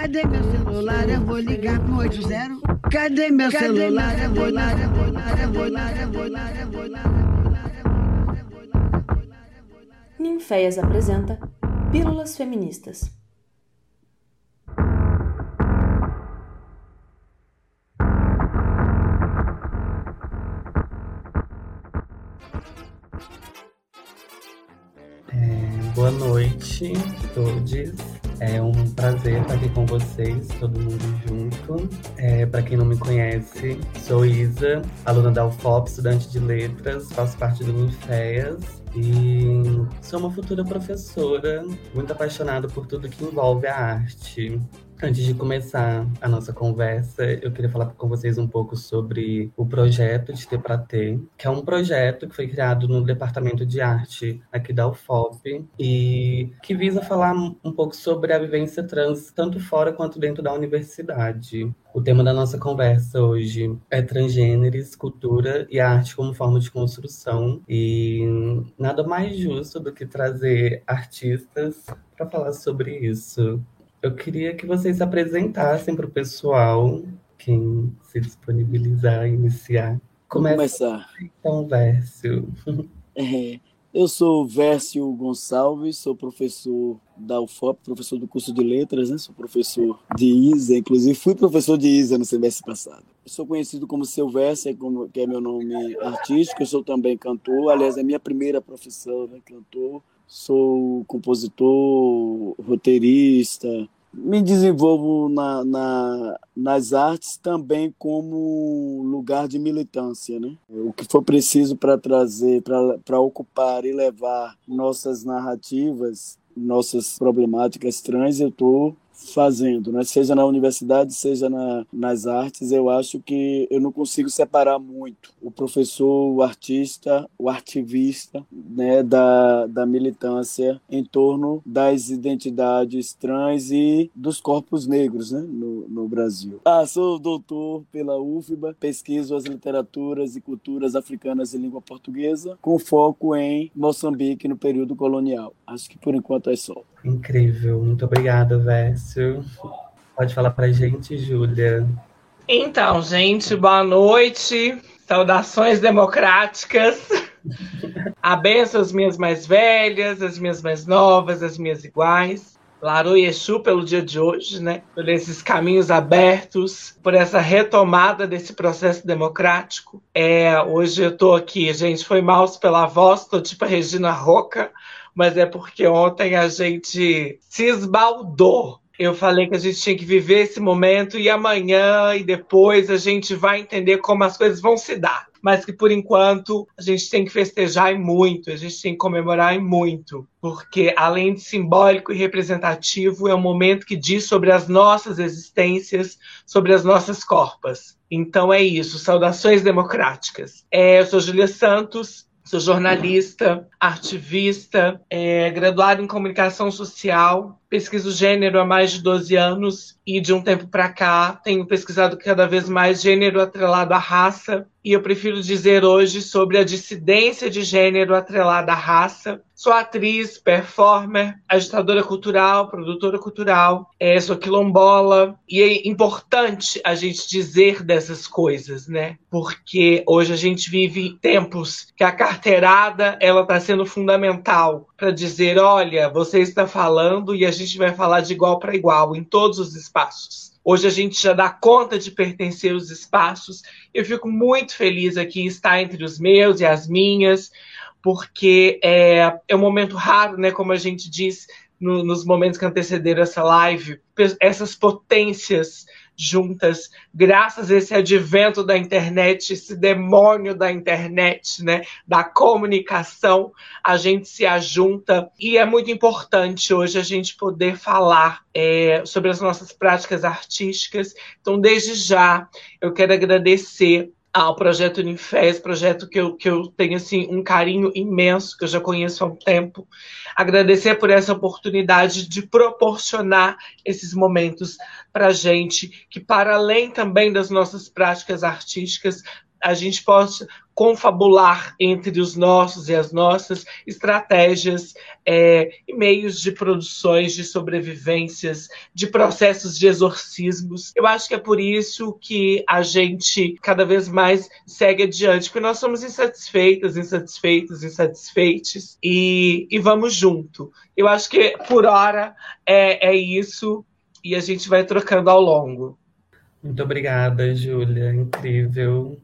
Cadê meu celular? Eu vou ligar pro 80. Cadê meu celular? Eu vou ligar, eu vou ligar, eu vou ligar, eu vou ligar, eu vou ligar. Ninféias apresenta Pílulas Feministas. É, boa noite a todos. É um prazer estar aqui com vocês, todo mundo junto. É, Para quem não me conhece, sou Isa, aluna da UFOP, estudante de letras, faço parte do Ninféias e sou uma futura professora, muito apaixonada por tudo que envolve a arte. Antes de começar a nossa conversa, eu queria falar com vocês um pouco sobre o projeto de Ter Pra Ter, que é um projeto que foi criado no Departamento de Arte aqui da UFOP e que visa falar um pouco sobre a vivência trans, tanto fora quanto dentro da universidade. O tema da nossa conversa hoje é transgêneros, cultura e arte como forma de construção. E nada mais justo do que trazer artistas para falar sobre isso. Eu queria que vocês se apresentassem para o pessoal, quem se disponibilizar a iniciar. Começa começar. Então, Vércio. É, eu sou Vércio Gonçalves, sou professor da UFOP, professor do curso de letras, né? Sou professor de ISA, inclusive fui professor de ISA no semestre passado. Sou conhecido como Seu Vércio, que é meu nome artístico. Eu sou também cantor, aliás, é minha primeira profissão, né? Cantor sou compositor, roteirista, me desenvolvo na, na, nas artes também como lugar de militância. Né? O que for preciso para trazer, para ocupar e levar nossas narrativas, nossas problemáticas trans, eu estou fazendo, né? seja na universidade, seja na, nas artes, eu acho que eu não consigo separar muito o professor, o artista, o artivista né? da, da militância em torno das identidades trans e dos corpos negros né? no, no Brasil. Ah, sou doutor pela UFBA, pesquiso as literaturas e culturas africanas em língua portuguesa, com foco em Moçambique no período colonial. Acho que por enquanto é só. Incrível, muito obrigada, Vércio. Pode falar pra gente, Júlia. Então, gente, boa noite. Saudações democráticas. Abençoe as minhas mais velhas, as minhas mais novas, as minhas iguais. Laru e Exu pelo dia de hoje, né? Por esses caminhos abertos, por essa retomada desse processo democrático. É, hoje eu tô aqui, gente, foi mal pela voz, tô tipo a Regina Roca, mas é porque ontem a gente se esbaldou. Eu falei que a gente tinha que viver esse momento e amanhã e depois a gente vai entender como as coisas vão se dar. Mas que por enquanto a gente tem que festejar e muito, a gente tem que comemorar e muito, porque além de simbólico e representativo, é um momento que diz sobre as nossas existências, sobre as nossas corpas. Então é isso, saudações democráticas. É, eu sou Julia Santos, Sou jornalista, ativista, é, graduado em comunicação social, pesquiso gênero há mais de 12 anos e de um tempo para cá tenho pesquisado cada vez mais gênero atrelado à raça e eu prefiro dizer hoje sobre a dissidência de gênero atrelada à raça. Sou atriz, performer, agitadora cultural, produtora cultural, é, sou quilombola e é importante a gente dizer dessas coisas, né? Porque hoje a gente vive tempos que a carteirada ela está sendo fundamental para dizer, olha, você está falando e a gente vai falar de igual para igual em todos os espaços. Hoje a gente já dá conta de pertencer aos espaços. Eu fico muito feliz aqui estar entre os meus e as minhas, porque é, é um momento raro, né? Como a gente diz no, nos momentos que antecederam essa live, essas potências juntas, graças a esse advento da internet, esse demônio da internet, né, da comunicação, a gente se ajunta e é muito importante hoje a gente poder falar é, sobre as nossas práticas artísticas. Então, desde já, eu quero agradecer ao projeto Unifes, projeto que eu, que eu tenho assim, um carinho imenso, que eu já conheço há um tempo. Agradecer por essa oportunidade de proporcionar esses momentos para a gente, que para além também das nossas práticas artísticas, a gente possa confabular entre os nossos e as nossas estratégias é, e meios de produções, de sobrevivências, de processos de exorcismos. Eu acho que é por isso que a gente cada vez mais segue adiante, porque nós somos insatisfeitas, insatisfeitos, insatisfeitos e, e vamos junto. Eu acho que por hora é, é isso e a gente vai trocando ao longo. Muito obrigada, Júlia. Incrível.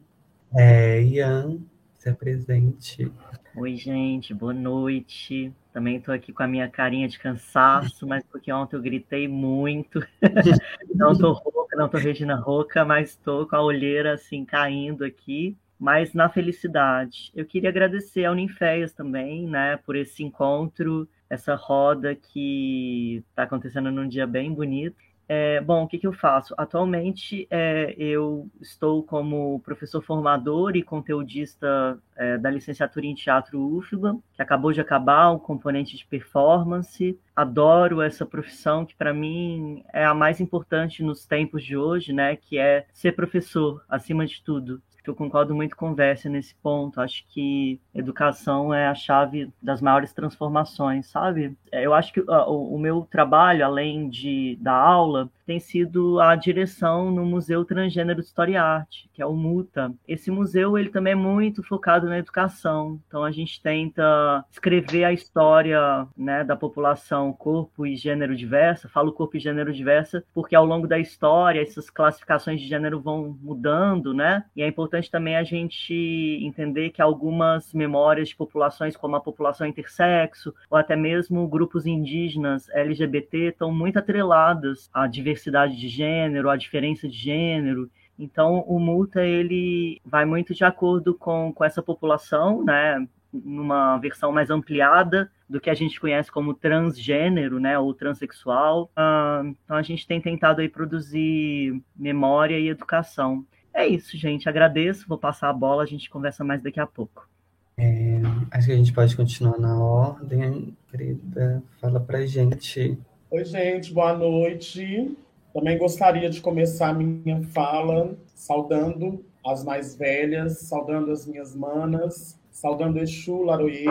É, Ian, se apresente. Oi, gente, boa noite. Também estou aqui com a minha carinha de cansaço, mas porque ontem eu gritei muito. não estou rouca, não estou Regina rouca, mas estou com a olheira assim caindo aqui. Mas na felicidade. Eu queria agradecer ao Ninféias também, né, por esse encontro, essa roda que está acontecendo num dia bem bonito. É, bom, o que, que, eu faço? Atualmente, é, eu estou como professor formador e conteudista é, da licenciatura em teatro UFBA, que acabou de acabar o componente de performance. Adoro essa profissão, que para mim é a mais importante nos tempos de hoje, né? Que é ser professor, acima de tudo eu concordo muito com Versa nesse ponto. Acho que educação é a chave das maiores transformações, sabe? É, eu acho que o, o, meu trabalho, além de da aula, tem sido a direção no Museu Transgênero de História e Arte, que é o MUTA. Esse museu ele também é muito focado na educação. Então a gente tenta escrever a história né, da população corpo e gênero diversa. Falo corpo e gênero diversa porque ao longo da história essas classificações de gênero vão mudando, né? E é importante também a gente entender que algumas memórias de populações como a população intersexo ou até mesmo grupos indígenas LGBT estão muito atreladas à diversidade de gênero, a diferença de gênero. Então, o multa ele vai muito de acordo com, com essa população, né? numa versão mais ampliada do que a gente conhece como transgênero, né, ou transexual. Uh, então a gente tem tentado aí produzir memória e educação. É isso, gente. Agradeço. Vou passar a bola. A gente conversa mais daqui a pouco. É, acho que a gente pode continuar na ordem. Querida, fala pra gente. Oi, gente. Boa noite. Também gostaria de começar minha fala saudando as mais velhas, saudando as minhas manas, saudando Exu Laroye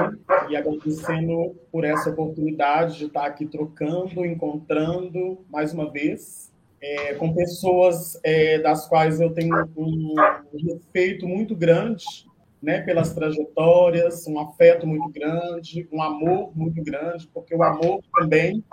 e agradecendo por essa oportunidade de estar aqui trocando, encontrando mais uma vez é, com pessoas é, das quais eu tenho um respeito muito grande, né, pelas trajetórias, um afeto muito grande, um amor muito grande, porque o amor também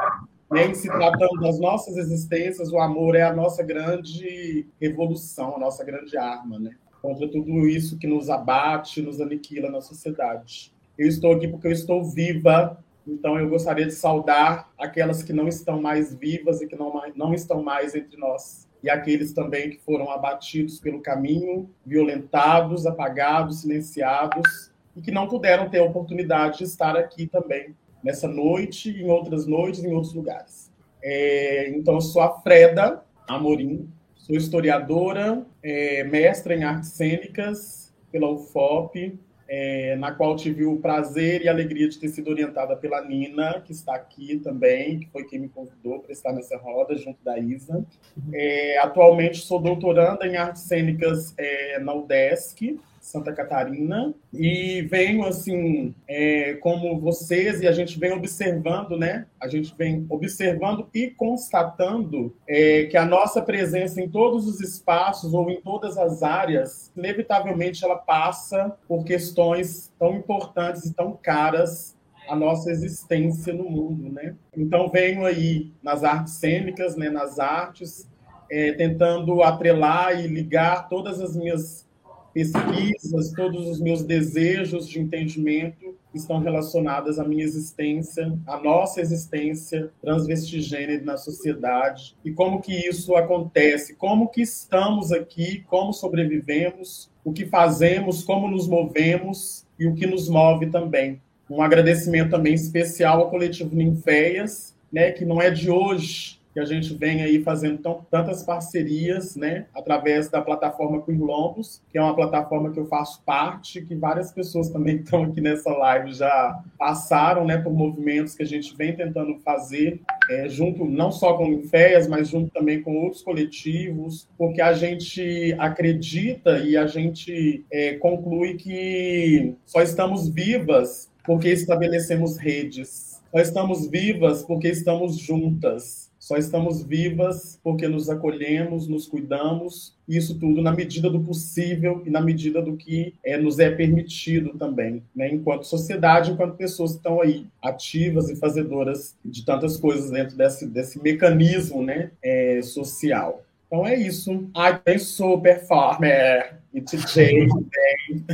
em se tratando das nossas existências, o amor é a nossa grande revolução, a nossa grande arma, né? Contra tudo isso que nos abate, nos aniquila na sociedade. Eu estou aqui porque eu estou viva, então eu gostaria de saudar aquelas que não estão mais vivas e que não, não estão mais entre nós. E aqueles também que foram abatidos pelo caminho, violentados, apagados, silenciados, e que não puderam ter a oportunidade de estar aqui também nessa noite, em outras noites, em outros lugares. É, então, eu sou a Freda Amorim, sou historiadora, é, mestra em artes cênicas pela UFOP, é, na qual tive o prazer e alegria de ter sido orientada pela Nina, que está aqui também, que foi quem me convidou para estar nessa roda, junto da Isa. É, atualmente sou doutoranda em artes cênicas é, na UDESC, Santa Catarina e venho assim é, como vocês e a gente vem observando, né? A gente vem observando e constatando é, que a nossa presença em todos os espaços ou em todas as áreas, inevitavelmente ela passa por questões tão importantes e tão caras a nossa existência no mundo, né? Então venho aí nas artes cênicas, né? Nas artes é, tentando atrelar e ligar todas as minhas pesquisas, todos os meus desejos de entendimento estão relacionados à minha existência, à nossa existência transvestigênero na sociedade. E como que isso acontece, como que estamos aqui, como sobrevivemos, o que fazemos, como nos movemos? E o que nos move também. Um agradecimento também especial ao coletivo Ninféias, né, que não é de hoje que a gente vem aí fazendo tão, tantas parcerias, né, através da plataforma Quirlombos, que é uma plataforma que eu faço parte, que várias pessoas também estão aqui nessa live já passaram, né, por movimentos que a gente vem tentando fazer é, junto não só com o Infés, mas junto também com outros coletivos, porque a gente acredita e a gente é, conclui que só estamos vivas porque estabelecemos redes. Só estamos vivas porque estamos juntas. Só estamos vivas porque nos acolhemos, nos cuidamos, isso tudo na medida do possível e na medida do que é, nos é permitido também, né? enquanto sociedade, enquanto pessoas que estão aí ativas e fazedoras de tantas coisas dentro desse, desse mecanismo né, é, social. Então é isso. Ai, tem super performer e DJ também.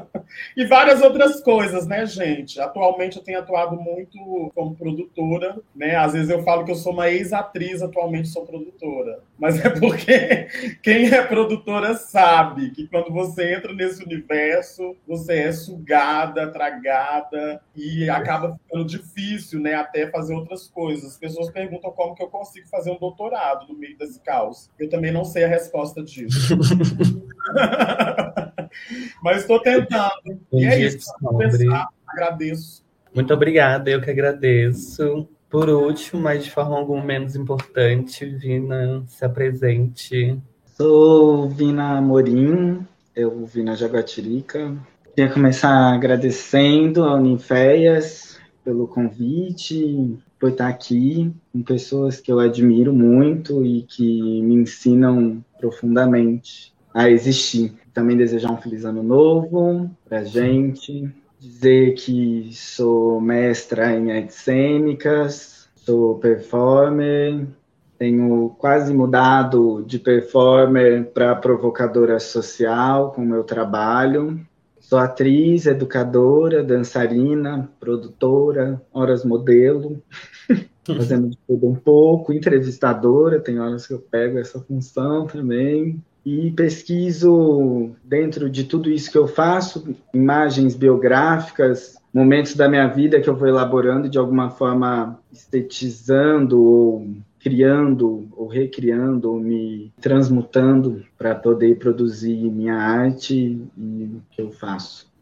e várias outras coisas, né, gente? Atualmente eu tenho atuado muito como produtora, né? Às vezes eu falo que eu sou uma ex-atriz, atualmente sou produtora. Mas é porque quem é produtora sabe que quando você entra nesse universo, você é sugada, tragada e acaba ficando difícil, né, até fazer outras coisas. As pessoas perguntam como que eu consigo fazer um doutorado no meio desse caos. Eu também não sei a resposta disso. Mas estou tentando. E é isso. Pensar, agradeço. Muito obrigada, eu que agradeço. Por último, mas de forma alguma menos importante, Vina, se apresente. Sou Vina Morim, eu vim na Jaguatirica. Queria começar agradecendo a Unifeias pelo convite, por estar aqui com pessoas que eu admiro muito e que me ensinam profundamente a existir. Também desejar um feliz ano novo para gente. Dizer que sou mestra em artes cênicas, sou performer, tenho quase mudado de performer para provocadora social com o meu trabalho. Sou atriz, educadora, dançarina, produtora, horas modelo, fazendo de tudo um pouco, entrevistadora, tem horas que eu pego essa função também e pesquiso dentro de tudo isso que eu faço, imagens biográficas, momentos da minha vida que eu vou elaborando de alguma forma estetizando ou criando ou recriando ou me transmutando para poder produzir minha arte e o que eu faço.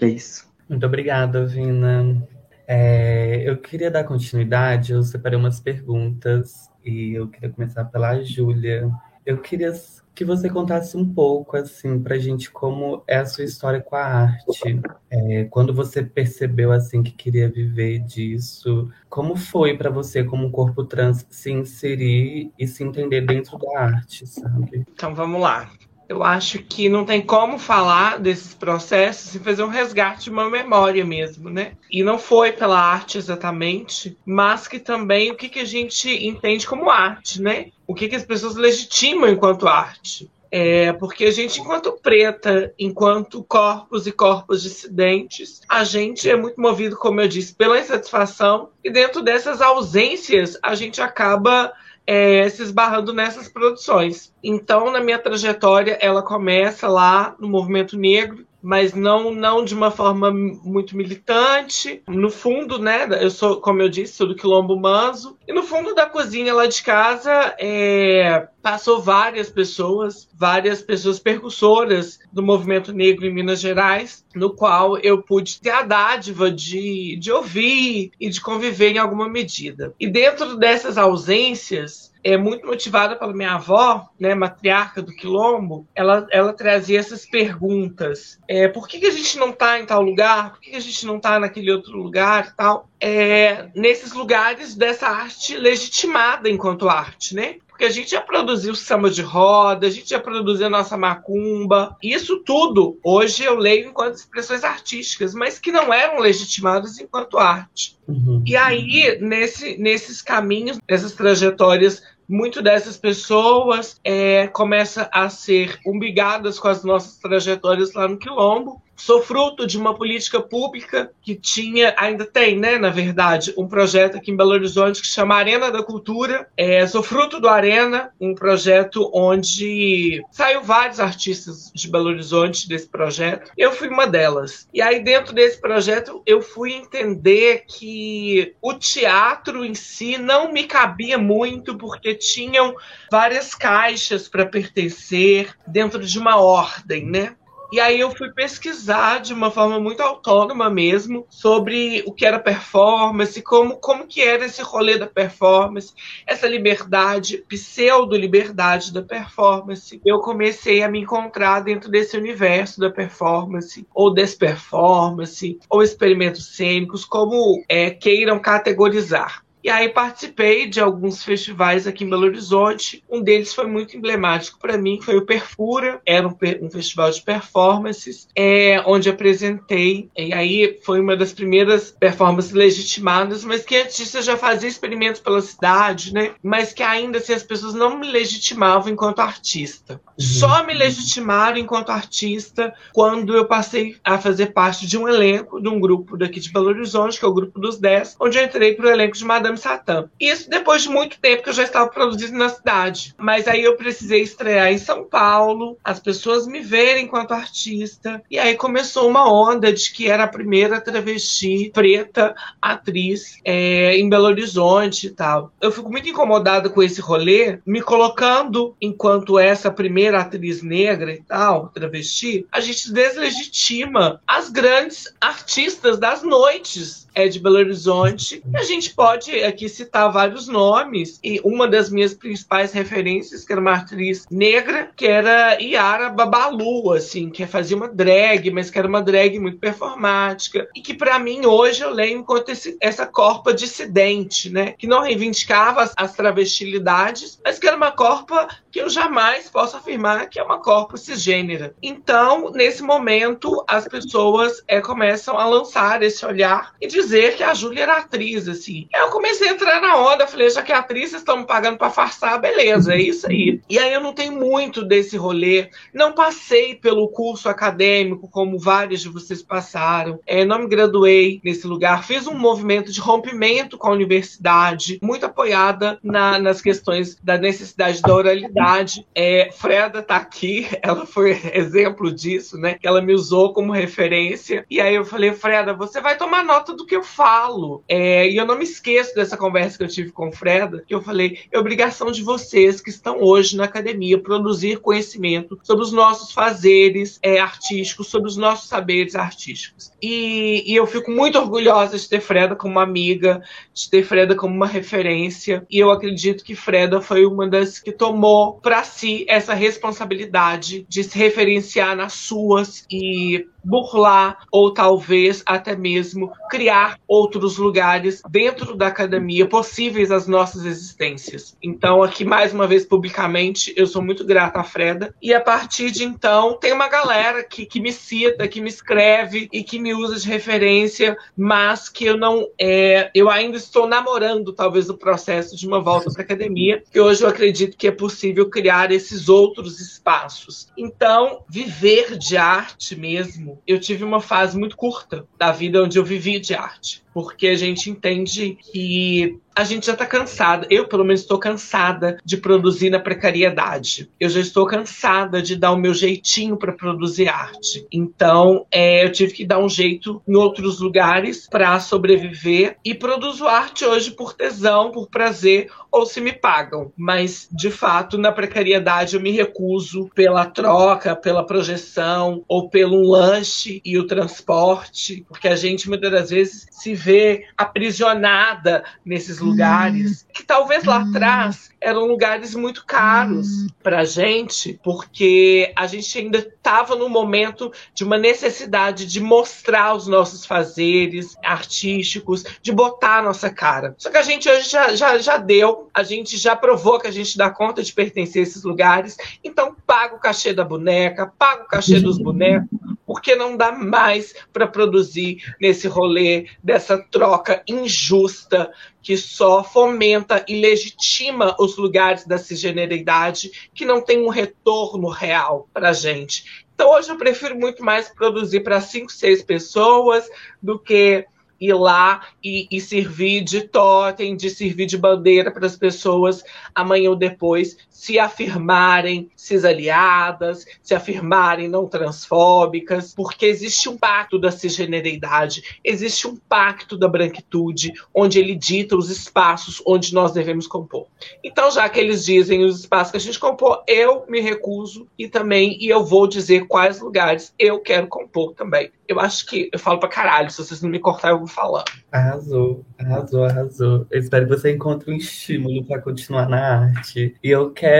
É isso. Muito obrigada, Vina. É, eu queria dar continuidade, eu separei umas perguntas e eu queria começar pela Júlia. Eu queria que você contasse um pouco, assim, pra gente como é a sua história com a arte. É, quando você percebeu, assim, que queria viver disso, como foi para você, como corpo trans, se inserir e se entender dentro da arte, sabe? Então, vamos lá. Eu acho que não tem como falar desses processos sem fazer um resgate de uma memória mesmo, né? E não foi pela arte exatamente, mas que também o que, que a gente entende como arte, né? O que, que as pessoas legitimam enquanto arte. É, porque a gente, enquanto preta, enquanto corpos e corpos dissidentes, a gente é muito movido, como eu disse, pela insatisfação, e dentro dessas ausências, a gente acaba é, se esbarrando nessas produções. Então, na minha trajetória, ela começa lá no movimento negro, mas não não de uma forma muito militante. No fundo, né, eu sou, como eu disse, sou do Quilombo Manso, e no fundo da cozinha lá de casa é, passou várias pessoas, várias pessoas percussoras do movimento negro em Minas Gerais, no qual eu pude ter a dádiva de, de ouvir e de conviver em alguma medida. E dentro dessas ausências, é muito motivada pela minha avó, né, matriarca do Quilombo, ela, ela trazia essas perguntas. É, por que, que a gente não está em tal lugar? Por que, que a gente não está naquele outro lugar e tal? É, nesses lugares dessa arte legitimada enquanto arte, né? Porque a gente já produziu samba de roda, a gente já produziu a nossa macumba. Isso tudo, hoje eu leio enquanto expressões artísticas, mas que não eram legitimadas enquanto arte. Uhum. E aí, nesse, nesses caminhos, nessas trajetórias muito dessas pessoas é, começa a ser umbigadas com as nossas trajetórias lá no Quilombo. Sou fruto de uma política pública que tinha, ainda tem, né, na verdade, um projeto aqui em Belo Horizonte que chama Arena da Cultura. É, sou fruto do Arena, um projeto onde saiu vários artistas de Belo Horizonte desse projeto. Eu fui uma delas. E aí, dentro desse projeto, eu fui entender que o teatro em si não me cabia muito, porque tinham várias caixas para pertencer dentro de uma ordem, né? E aí eu fui pesquisar de uma forma muito autônoma mesmo sobre o que era performance, como, como que era esse rolê da performance, essa liberdade, pseudo-liberdade da performance. Eu comecei a me encontrar dentro desse universo da performance, ou desperformance, ou experimentos cênicos, como é, queiram categorizar. E aí participei de alguns festivais aqui em Belo Horizonte. Um deles foi muito emblemático para mim, foi o Perfura. Era um, um festival de performances, é, onde apresentei. E aí foi uma das primeiras performances legitimadas, mas que antes eu já fazia experimentos pela cidade, né? Mas que ainda assim as pessoas não me legitimavam enquanto artista. Uhum. Só me legitimaram enquanto artista quando eu passei a fazer parte de um elenco, de um grupo daqui de Belo Horizonte, que é o Grupo dos Dez, onde eu entrei para o elenco de Madame Madame Satã. Isso depois de muito tempo que eu já estava produzindo na cidade. Mas aí eu precisei estrear em São Paulo, as pessoas me verem enquanto artista. E aí começou uma onda de que era a primeira travesti preta atriz é, em Belo Horizonte e tal. Eu fico muito incomodada com esse rolê, me colocando enquanto essa primeira atriz negra e tal, travesti, a gente deslegitima as grandes artistas das noites é de Belo Horizonte. E a gente pode aqui citar vários nomes. E uma das minhas principais referências, que era uma atriz negra, que era Yara Babalu, assim, que fazia uma drag, mas que era uma drag muito performática. E que para mim hoje eu leio enquanto esse, essa corpa dissidente, né? Que não reivindicava as, as travestilidades, mas que era uma corpa que eu jamais posso afirmar que é uma corpo cisgênera. Então, nesse momento, as pessoas é, começam a lançar esse olhar e dizer que a Júlia era atriz, assim. Eu comecei a entrar na onda, falei, já que atrizes estão me pagando para farçar, beleza, é isso aí. E aí eu não tenho muito desse rolê, não passei pelo curso acadêmico, como vários de vocês passaram, é, não me graduei nesse lugar, fiz um movimento de rompimento com a universidade, muito apoiada na, nas questões da necessidade da oralidade é, Freda tá aqui, ela foi exemplo disso, né? Ela me usou como referência. E aí eu falei, Freda, você vai tomar nota do que eu falo. É, e eu não me esqueço dessa conversa que eu tive com Freda, que eu falei, é obrigação de vocês que estão hoje na academia produzir conhecimento sobre os nossos fazeres é, artísticos, sobre os nossos saberes artísticos. E, e eu fico muito orgulhosa de ter Freda como amiga, de ter Freda como uma referência. E eu acredito que Freda foi uma das que tomou para si essa responsabilidade de se referenciar nas suas e burlar ou talvez até mesmo criar outros lugares dentro da academia possíveis às nossas existências. Então, aqui mais uma vez publicamente, eu sou muito grata à Freda e a partir de então tem uma galera que, que me cita, que me escreve e que me usa de referência, mas que eu não é, eu ainda estou namorando talvez o processo de uma volta para academia, que hoje eu acredito que é possível criar esses outros espaços. Então, viver de arte mesmo eu tive uma fase muito curta da vida onde eu vivi de arte, porque a gente entende que a gente já está cansada. Eu, pelo menos, estou cansada de produzir na precariedade. Eu já estou cansada de dar o meu jeitinho para produzir arte. Então, é, eu tive que dar um jeito em outros lugares para sobreviver e produzo arte hoje por tesão, por prazer ou se me pagam. Mas, de fato, na precariedade eu me recuso pela troca, pela projeção ou pelo lanche e o transporte, porque a gente muitas das vezes se vê aprisionada nesses lugares que talvez lá atrás eram lugares muito caros para gente, porque a gente ainda estava no momento de uma necessidade de mostrar os nossos fazeres artísticos, de botar a nossa cara. Só que a gente hoje já, já, já deu, a gente já provou que a gente dá conta de pertencer a esses lugares, então paga o cachê da boneca, paga o cachê dos bonecos, porque não dá mais para produzir nesse rolê dessa troca injusta que só fomenta e legitima os lugares da cisgeneridade que não tem um retorno real para gente. Então hoje eu prefiro muito mais produzir para cinco, seis pessoas do que ir lá e, e servir de totem, de servir de bandeira para as pessoas amanhã ou depois se afirmarem cisaliadas, se afirmarem não transfóbicas, porque existe um pacto da cisgeneridade, existe um pacto da branquitude, onde ele dita os espaços onde nós devemos compor. Então, já que eles dizem os espaços que a gente compor, eu me recuso e também, e eu vou dizer quais lugares eu quero compor também. Eu acho que eu falo pra caralho, se vocês não me cortarem, eu vou falar. Arrasou, arrasou, arrasou. Eu espero que você encontre um estímulo para continuar na arte. E eu quero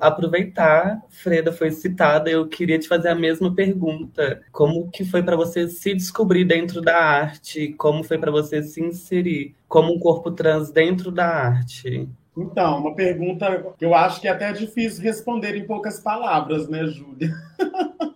aproveitar, Freda foi citada, eu queria te fazer a mesma pergunta. Como que foi para você se descobrir dentro da arte? Como foi para você se inserir como um corpo trans dentro da arte? Então, uma pergunta que eu acho que é até difícil responder em poucas palavras, né, Júlia?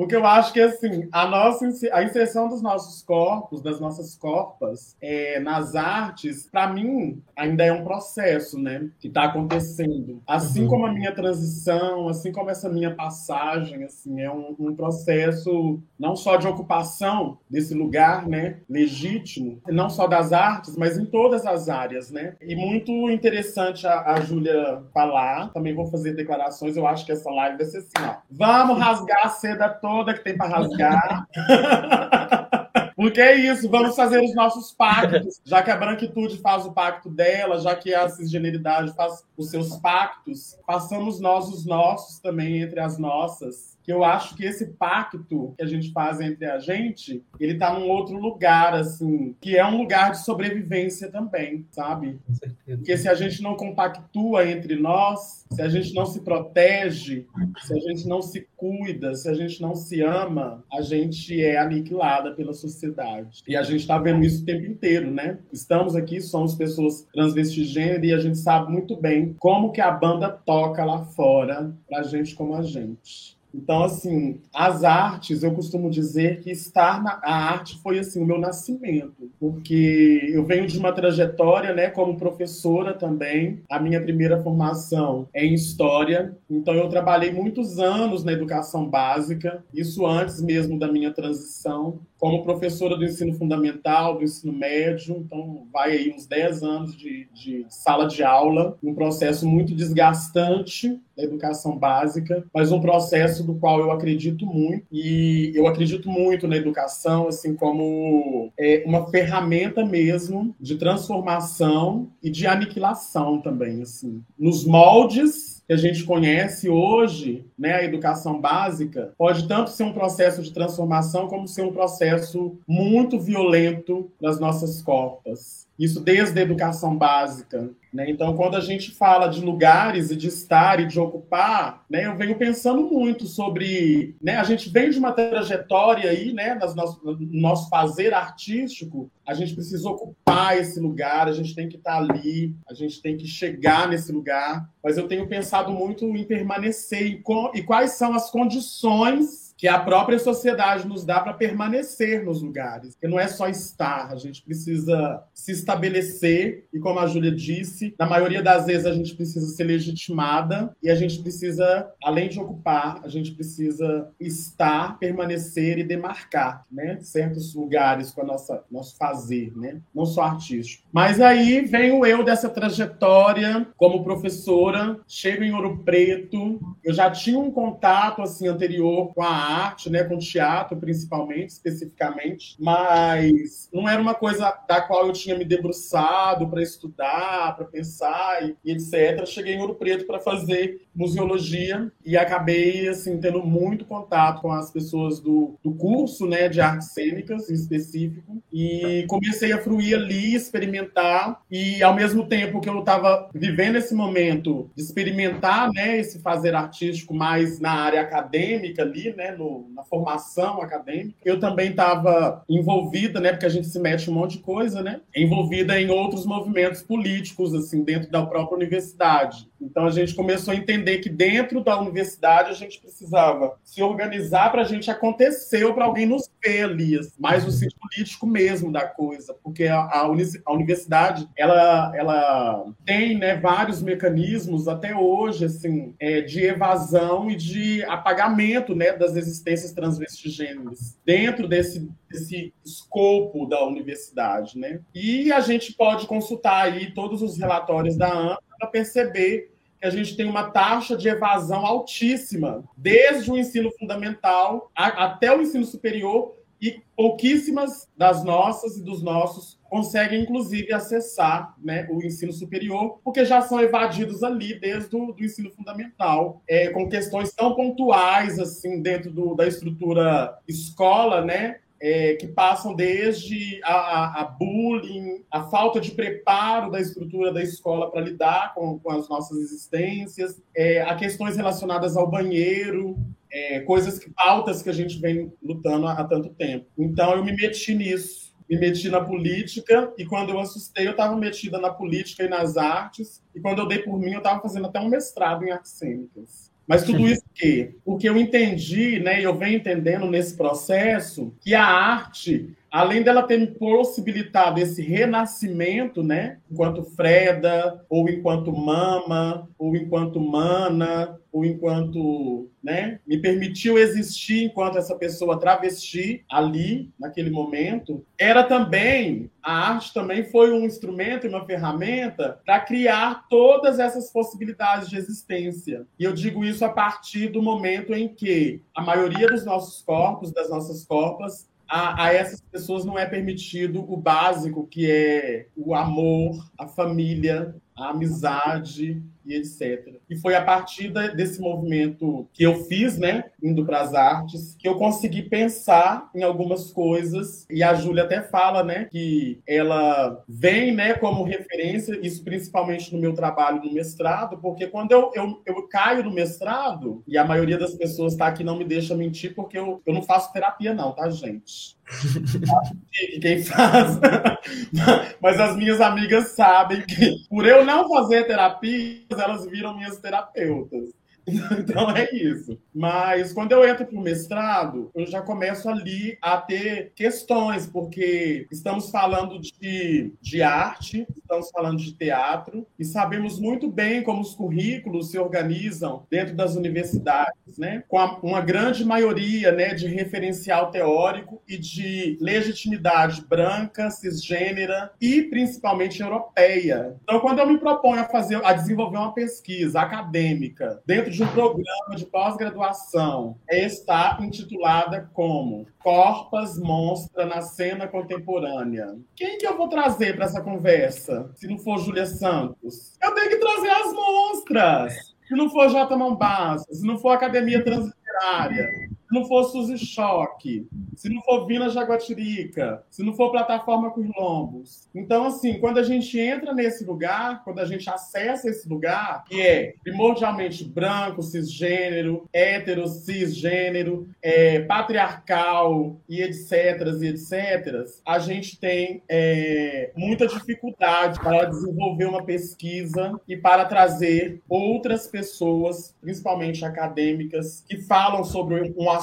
Porque eu acho que assim, a nossa a inserção dos nossos corpos, das nossas corpas, é, nas artes, para mim, ainda é um processo, né? Que está acontecendo. Assim uhum. como a minha transição, assim como essa minha passagem, assim, é um, um, processo não só de ocupação desse lugar, né? Legítimo, não só das artes, mas em todas as áreas, né? E muito interessante a, a Júlia falar. Também vou fazer declarações. Eu acho que essa live vai ser assim, ó. Vamos rasgar a seda toda toda que tem para rasgar. Porque é isso, vamos fazer os nossos pactos. Já que a branquitude faz o pacto dela, já que a cisgeneridade faz os seus pactos, façamos nós os nossos também entre as nossas que eu acho que esse pacto que a gente faz entre a gente, ele tá num outro lugar, assim, que é um lugar de sobrevivência também, sabe? Porque se a gente não compactua entre nós, se a gente não se protege, se a gente não se cuida, se a gente não se ama, a gente é aniquilada pela sociedade. E a gente está vendo isso o tempo inteiro, né? Estamos aqui, somos pessoas transvestigênero e a gente sabe muito bem como que a banda toca lá fora pra gente como a gente. Então, assim, as artes, eu costumo dizer que estar na a arte foi assim o meu nascimento, porque eu venho de uma trajetória, né, como professora também. A minha primeira formação é em história, então eu trabalhei muitos anos na educação básica, isso antes mesmo da minha transição como professora do ensino fundamental, do ensino médio, então vai aí uns 10 anos de, de sala de aula, um processo muito desgastante educação básica, mas um processo do qual eu acredito muito, e eu acredito muito na educação, assim, como é, uma ferramenta mesmo de transformação e de aniquilação também, assim, nos moldes que a gente conhece hoje, né, a educação básica, pode tanto ser um processo de transformação como ser um processo muito violento das nossas copas. Isso desde a educação básica, né? Então, quando a gente fala de lugares e de estar e de ocupar, né, eu venho pensando muito sobre. Né, a gente vem de uma trajetória aí, né, nas nosso, no nosso fazer artístico, a gente precisa ocupar esse lugar, a gente tem que estar ali, a gente tem que chegar nesse lugar. Mas eu tenho pensado muito em permanecer e, com, e quais são as condições que a própria sociedade nos dá para permanecer nos lugares. Que não é só estar, a gente precisa se estabelecer e, como a Júlia disse, na maioria das vezes a gente precisa ser legitimada e a gente precisa, além de ocupar, a gente precisa estar, permanecer e demarcar, né, certos lugares com a nossa nosso fazer, né, não só artístico. Mas aí vem o eu dessa trajetória como professora, chego em Ouro Preto, eu já tinha um contato assim anterior com a arte, né, com teatro principalmente, especificamente, mas não era uma coisa da qual eu tinha me debruçado para estudar, para pensar e, etc. Cheguei em Ouro Preto para fazer museologia e acabei assim tendo muito contato com as pessoas do, do curso, né, de artes cênicas em específico e comecei a fruir ali, experimentar e ao mesmo tempo que eu estava vivendo esse momento de experimentar, né, esse fazer artístico mais na área acadêmica ali, né, no, na formação acadêmica. Eu também estava envolvida, né, porque a gente se mete um monte de coisa, né, envolvida em outros movimentos políticos, assim, dentro da própria universidade. Então a gente começou a entender que dentro da universidade a gente precisava se organizar para a gente acontecer para alguém nos ver ali, mais o sentido político mesmo da coisa, porque a, a, universidade ela, ela tem né, vários mecanismos até hoje assim é, de evasão e de apagamento né, das existências transvestigêneras dentro desse, desse escopo da universidade, né? E a gente pode consultar aí todos os relatórios da AMP para perceber que a gente tem uma taxa de evasão altíssima, desde o ensino fundamental a, até o ensino superior, e pouquíssimas das nossas e dos nossos conseguem, inclusive, acessar né, o ensino superior, porque já são evadidos ali desde o do ensino fundamental, é, com questões tão pontuais, assim, dentro do, da estrutura escola, né, é, que passam desde a, a, a, bullying, a falta de preparo da estrutura da escola para lidar com, com, as nossas existências, é, a questões relacionadas ao banheiro, é, coisas que pautas que a gente vem lutando há, há tanto tempo. Então eu me meti nisso, me meti na política e quando eu assustei eu estava metida na política e nas artes e quando eu dei por mim eu estava fazendo até um mestrado em artes cênicas. Mas tudo isso que? Porque eu entendi, né, e eu venho entendendo nesse processo, que a arte além dela ter possibilitado esse renascimento, né, enquanto Freda, ou enquanto Mama, ou enquanto Mana, ou enquanto, né, me permitiu existir enquanto essa pessoa travesti ali, naquele momento, era também, a arte também foi um instrumento e uma ferramenta para criar todas essas possibilidades de existência. E eu digo isso a partir do momento em que a maioria dos nossos corpos, das nossas corpas, a, a, essas pessoas não é permitido o básico, que é o amor, a família, a amizade, e etc. E foi a partir desse movimento que eu fiz, né, indo para as artes, que eu consegui pensar em algumas coisas. E a Júlia até fala, né, que ela vem, né, como referência, isso principalmente no meu trabalho no mestrado, porque quando eu, eu, eu caio no mestrado, e a maioria das pessoas está aqui não me deixa mentir, porque eu, eu não faço terapia, não, tá, gente? quem faz. Mas as minhas amigas sabem que, por eu não fazer terapia, elas viram minhas terapeutas. Então é isso. Mas quando eu entro para o mestrado, eu já começo ali a ter questões, porque estamos falando de, de arte, estamos falando de teatro, e sabemos muito bem como os currículos se organizam dentro das universidades, né? com a, uma grande maioria né, de referencial teórico e de legitimidade branca, cisgênera e principalmente europeia. Então, quando eu me proponho a fazer, a desenvolver uma pesquisa acadêmica dentro de de um programa de pós-graduação está intitulada como Corpas Monstra na Cena Contemporânea. Quem que eu vou trazer para essa conversa, se não for Júlia Santos? Eu tenho que trazer as monstras! Se não for J. Mombasa, se não for Academia Transliterária, não for Suzy Choque, se não for Vina Jaguatirica, se não for Plataforma Lombos. Então, assim, quando a gente entra nesse lugar, quando a gente acessa esse lugar, que é primordialmente branco, cisgênero, hétero, cisgênero, é, patriarcal e etc, e etc, a gente tem é, muita dificuldade para desenvolver uma pesquisa e para trazer outras pessoas, principalmente acadêmicas, que falam sobre um assunto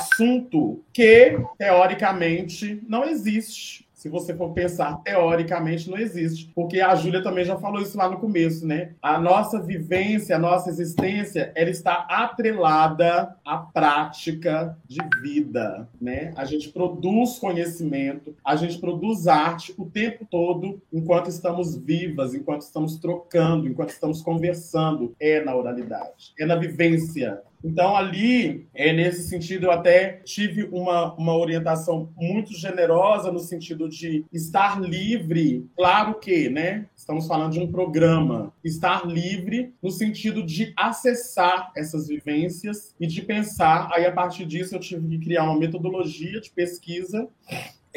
que, teoricamente, não existe se você for pensar teoricamente, não existe. Porque a Júlia também já falou isso lá no começo, né? A nossa vivência, a nossa existência, ela está atrelada à prática de vida, né? A gente produz conhecimento, a gente produz arte o tempo todo enquanto estamos vivas, enquanto estamos trocando, enquanto estamos conversando. É na oralidade, é na vivência, então, ali, é, nesse sentido, eu até tive uma, uma orientação muito generosa no sentido de estar livre. Claro que, né? Estamos falando de um programa. Estar livre no sentido de acessar essas vivências e de pensar. Aí, a partir disso, eu tive que criar uma metodologia de pesquisa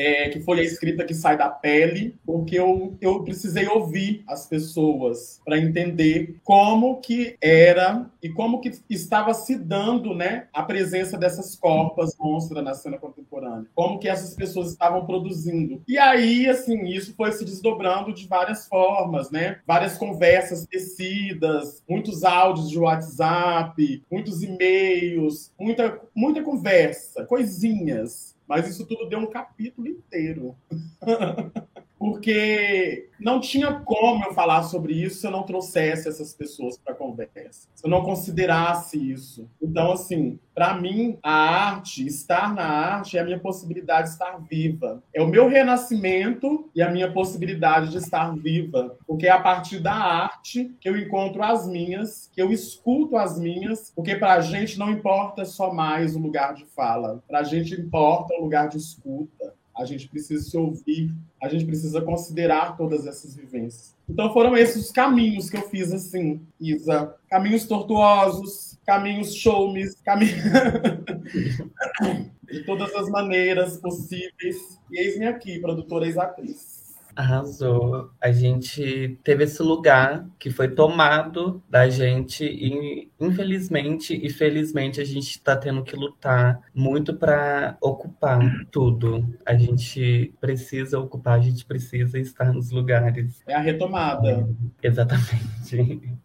é, que foi a escrita que sai da pele, porque eu, eu precisei ouvir as pessoas para entender como que era e como que estava se dando, né, a presença dessas corpas monstras na cena contemporânea, como que essas pessoas estavam produzindo. E aí, assim, isso foi se desdobrando de várias formas, né? Várias conversas tecidas, muitos áudios de WhatsApp, muitos e-mails, muita, muita conversa, coisinhas. Mas isso tudo deu um capítulo inteiro. porque não tinha como eu falar sobre isso se eu não trouxesse essas pessoas para a conversa, se eu não considerasse isso. Então, assim, para mim, a arte, estar na arte é a minha possibilidade de estar viva. É o meu renascimento e a minha possibilidade de estar viva, porque é a partir da arte que eu encontro as minhas, que eu escuto as minhas, porque para a gente não importa só mais o lugar de fala, para a gente importa o lugar de escuta a gente precisa se ouvir, a gente precisa considerar todas essas vivências. Então foram esses os caminhos que eu fiz assim, Isa. Caminhos tortuosos, caminhos showmes, caminhos... de todas as maneiras possíveis. E eis-me aqui, produtora e atriz. Arrasou. A gente teve esse lugar que foi tomado da gente e, infelizmente e felizmente, a gente está tendo que lutar muito para ocupar tudo. A gente precisa ocupar, a gente precisa estar nos lugares. É a retomada. É, exatamente.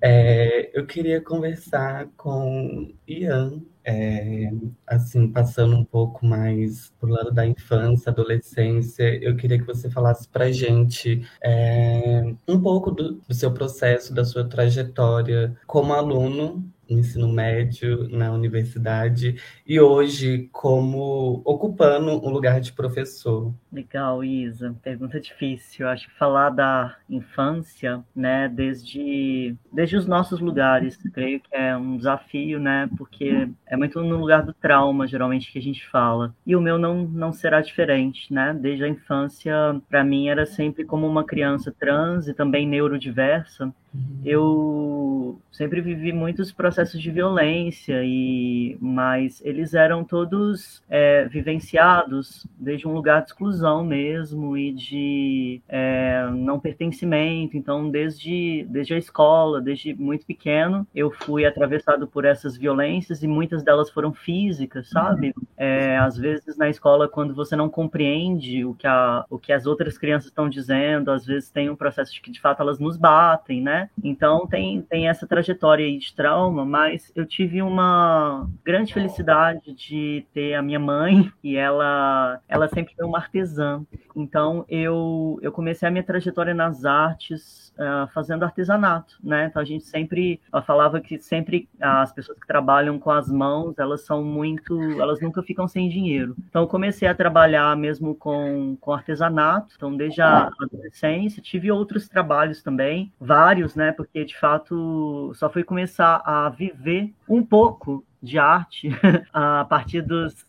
É, eu queria conversar com Ian é, assim, passando um pouco mais pro lado da infância, adolescência, eu queria que você falasse para gente é, um pouco do, do seu processo, da sua trajetória como aluno no ensino médio, na universidade, e hoje como ocupando um lugar de professor. Legal, Isa. Pergunta difícil. Acho que falar da infância, né, desde, desde os nossos lugares, creio que é um desafio, né, porque é muito no lugar do trauma, geralmente, que a gente fala. E o meu não, não será diferente, né? Desde a infância, para mim, era sempre como uma criança trans e também neurodiversa. Eu sempre vivi muitos processos de violência e mas eles eram todos é, vivenciados desde um lugar de exclusão mesmo e de é, não pertencimento. Então, desde desde a escola, desde muito pequeno, eu fui atravessado por essas violências e muitas delas foram físicas, sabe? É, às vezes na escola, quando você não compreende o que a, o que as outras crianças estão dizendo, às vezes tem um processo de que de fato elas nos batem, né? Então tem, tem essa trajetória aí de trauma, mas eu tive uma grande felicidade de ter a minha mãe e ela, ela sempre foi uma artesã. Então eu, eu comecei a minha trajetória nas artes uh, fazendo artesanato, né? Então a gente sempre ela falava que sempre as pessoas que trabalham com as mãos elas são muito, elas nunca ficam sem dinheiro. Então eu comecei a trabalhar mesmo com, com artesanato. Então desde a adolescência tive outros trabalhos também, vários né? Porque de fato só fui começar a viver um pouco de arte a partir dos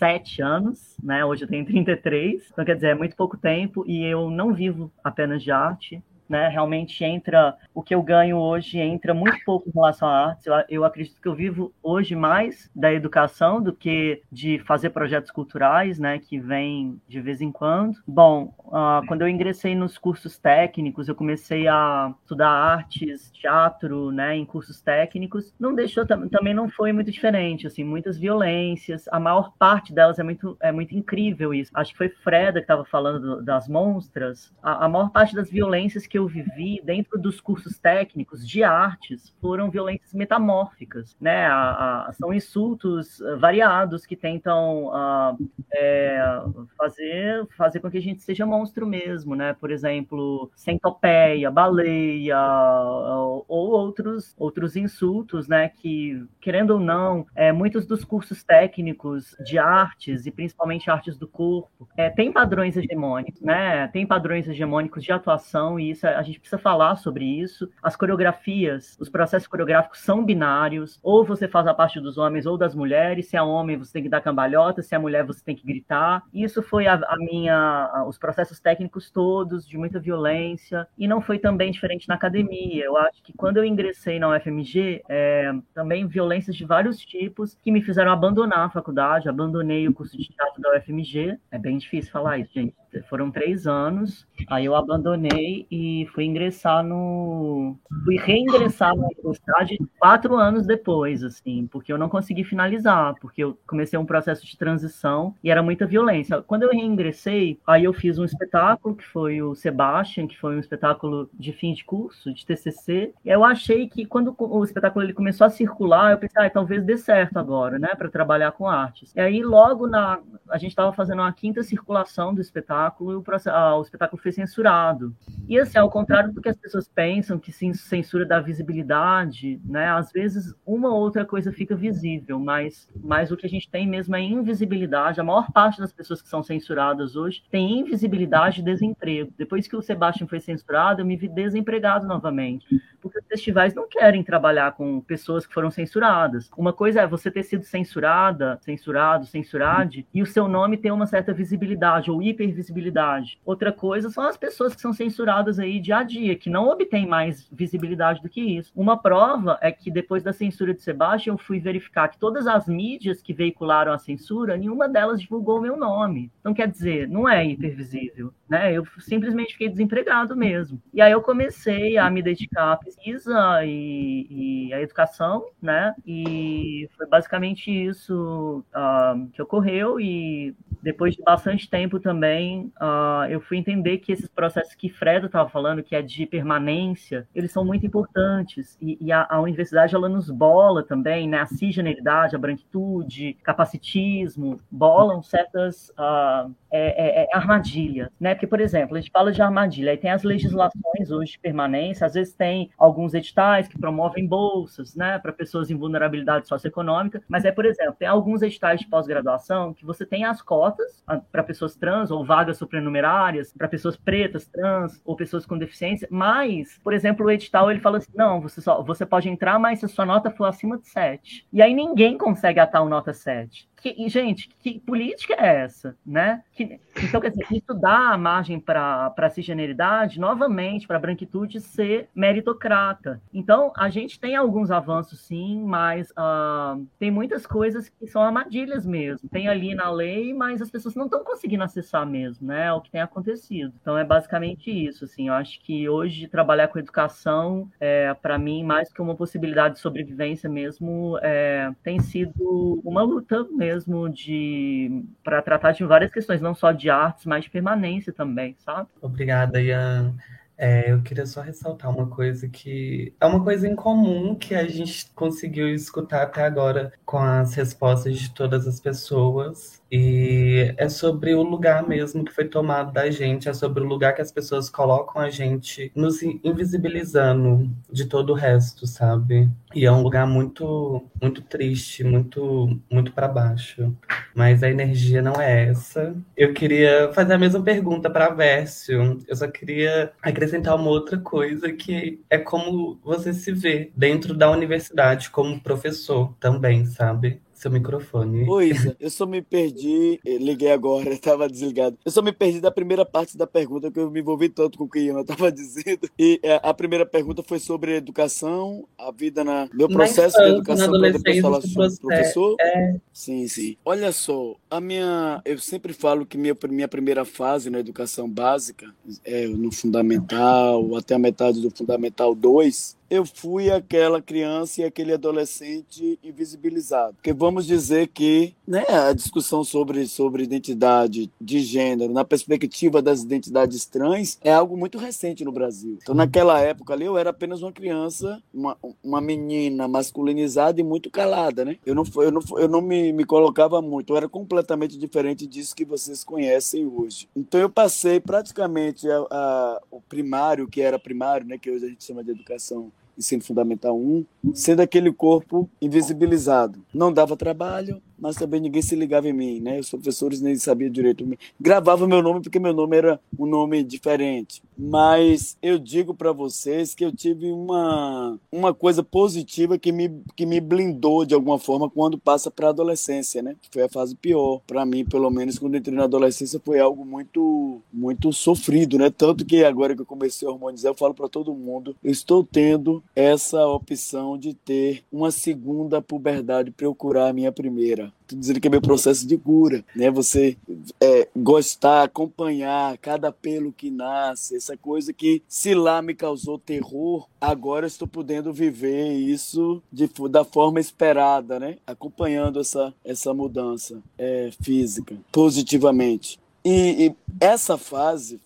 27 anos, né? Hoje eu tenho 33, então quer dizer, é muito pouco tempo e eu não vivo apenas de arte né? Realmente entra o que eu ganho hoje entra muito pouco em relação à arte. Eu, eu, acredito que eu vivo hoje mais da educação do que de fazer projetos culturais, né? Que vem de vez em quando. Bom, uh, quando eu ingressei nos cursos técnicos, eu comecei a estudar artes, teatro, né? Em cursos técnicos, não deixou também não foi muito diferente, assim, muitas violências. A maior parte delas é muito é muito incrível isso. Acho que foi Freda que estava falando do, das monstras. A, a maior parte das violências que eu vivi dentro dos cursos técnicos de artes foram violências metamórficas, né? A, a, são insultos eh, variados que tentam uh, é, fazer, fazer com que a gente seja monstro mesmo, né? Por exemplo, centopeia, baleia ou, ou outros, outros insultos, né? Que, querendo ou não, é, muitos dos cursos técnicos de artes, e principalmente artes do corpo, é, tem padrões hegemônicos, né? Tem padrões hegemônicos de atuação e isso a gente precisa falar sobre isso. As coreografias, os processos coreográficos são binários, ou você faz a parte dos homens ou das mulheres, se é homem você tem que dar cambalhota, se é mulher você tem que gritar. Isso foi a, a minha, a, os processos técnicos todos, de muita violência, e não foi também diferente na academia. Eu acho que quando eu ingressei na UFMG, é, também violências de vários tipos que me fizeram abandonar a faculdade, abandonei o curso de teatro da UFMG. É bem difícil falar isso, gente foram três anos, aí eu abandonei e fui ingressar no. fui reingressar na universidade quatro anos depois, assim, porque eu não consegui finalizar, porque eu comecei um processo de transição e era muita violência. Quando eu reingressei, aí eu fiz um espetáculo que foi o Sebastian, que foi um espetáculo de fim de curso, de TCC, e eu achei que quando o espetáculo ele começou a circular, eu pensei, ah, talvez dê certo agora, né, para trabalhar com artes. E aí logo na. a gente estava fazendo uma quinta circulação do espetáculo espetáculo o, ah, o espetáculo foi censurado. E assim, ao contrário do que as pessoas pensam, que censura dá visibilidade, né? Às vezes uma ou outra coisa fica visível, mas, mas o que a gente tem mesmo é invisibilidade. A maior parte das pessoas que são censuradas hoje tem invisibilidade e desemprego. Depois que o Sebastião foi censurado, eu me vi desempregado novamente. Porque os festivais não querem trabalhar com pessoas que foram censuradas. Uma coisa é você ter sido censurada, censurado, censurade, e o seu nome ter uma certa visibilidade ou hipervisibilidade visibilidade. Outra coisa são as pessoas que são censuradas aí dia a dia, que não obtêm mais visibilidade do que isso. Uma prova é que depois da censura de Sebastião, eu fui verificar que todas as mídias que veicularam a censura, nenhuma delas divulgou o meu nome. Então, quer dizer, não é hipervisível, né? Eu simplesmente fiquei desempregado mesmo. E aí eu comecei a me dedicar à pesquisa e, e à educação, né? E foi basicamente isso uh, que ocorreu e depois de bastante tempo também, uh, eu fui entender que esses processos que Fredo estava falando, que é de permanência, eles são muito importantes. E, e a, a, universidade, ela nos bola também, né? A cisgeneridade, a branquitude, capacitismo, bolam certas uh, é, é, é armadilhas, né? Porque, por exemplo, a gente fala de armadilha, aí tem as legislações hoje de permanência, às vezes tem alguns editais que promovem bolsas, né? Para pessoas em vulnerabilidade socioeconômica, mas é, por exemplo, tem alguns editais de pós-graduação que você tem as cotas cotas ah, para pessoas trans ou vagas supernumerárias para pessoas pretas, trans ou pessoas com deficiência, mas, por exemplo, o edital ele fala assim: não, você só você pode entrar, mas se a sua nota for acima de 7. E aí ninguém consegue atar o nota 7 que, gente, que política é essa, né? Que, então, quer dizer, isso dá margem para a cisgeneridade, novamente, para a branquitude ser meritocrata. Então, a gente tem alguns avanços, sim, mas uh, tem muitas coisas que são armadilhas mesmo. Tem ali na lei, mas as pessoas não estão conseguindo acessar mesmo, né? É o que tem acontecido. Então, é basicamente isso, assim. Eu acho que hoje trabalhar com educação, é, para mim, mais que uma possibilidade de sobrevivência mesmo, é, tem sido uma luta mesmo mesmo de para tratar de várias questões, não só de artes, mas de permanência também, sabe? Obrigada, Ian. É, eu queria só ressaltar uma coisa que é uma coisa em comum que a gente conseguiu escutar até agora com as respostas de todas as pessoas e é sobre o lugar mesmo que foi tomado da gente, é sobre o lugar que as pessoas colocam a gente nos invisibilizando de todo o resto, sabe? E é um lugar muito muito triste, muito muito para baixo. Mas a energia não é essa. Eu queria fazer a mesma pergunta para Vércio. Eu só queria acrescentar uma outra coisa que é como você se vê dentro da universidade como professor também, sabe? Seu microfone. Pois, eu só me perdi, eh, liguei agora, estava desligado. Eu só me perdi da primeira parte da pergunta, que eu me envolvi tanto com o que Ian estava dizendo. E eh, a primeira pergunta foi sobre educação, a vida na. Meu processo na de educação para depois falar sobre professor. É... Sim, sim. Olha só, a minha. Eu sempre falo que minha, minha primeira fase na educação básica, é no fundamental, até a metade do fundamental 2, eu fui aquela criança e aquele adolescente invisibilizado. Porque vamos dizer que né, a discussão sobre, sobre identidade de gênero, na perspectiva das identidades trans, é algo muito recente no Brasil. Então, naquela época ali, eu era apenas uma criança, uma, uma menina masculinizada e muito calada, né? Eu não, eu não, eu não me, me colocava muito, eu era completamente diferente disso que vocês conhecem hoje. Então, eu passei praticamente a, a, o primário, que era primário, né, que hoje a gente chama de educação ensino fundamental 1, sendo aquele corpo invisibilizado. Não dava trabalho, mas também ninguém se ligava em mim, né? Os professores nem sabiam direito. Gravava meu nome porque meu nome era um nome diferente. Mas eu digo para vocês que eu tive uma, uma coisa positiva que me, que me blindou de alguma forma quando passa para a adolescência, né? Foi a fase pior. Para mim, pelo menos, quando entrei na adolescência, foi algo muito, muito sofrido, né? Tanto que agora que eu comecei a hormonizar, eu falo para todo mundo, eu estou tendo essa opção de ter uma segunda puberdade para eu curar a minha primeira dizendo que é meu processo de cura, né? Você é, gostar, acompanhar cada pelo que nasce, essa coisa que se lá me causou terror, agora estou podendo viver isso de, da forma esperada, né? Acompanhando essa, essa mudança é, física positivamente. E, e essa fase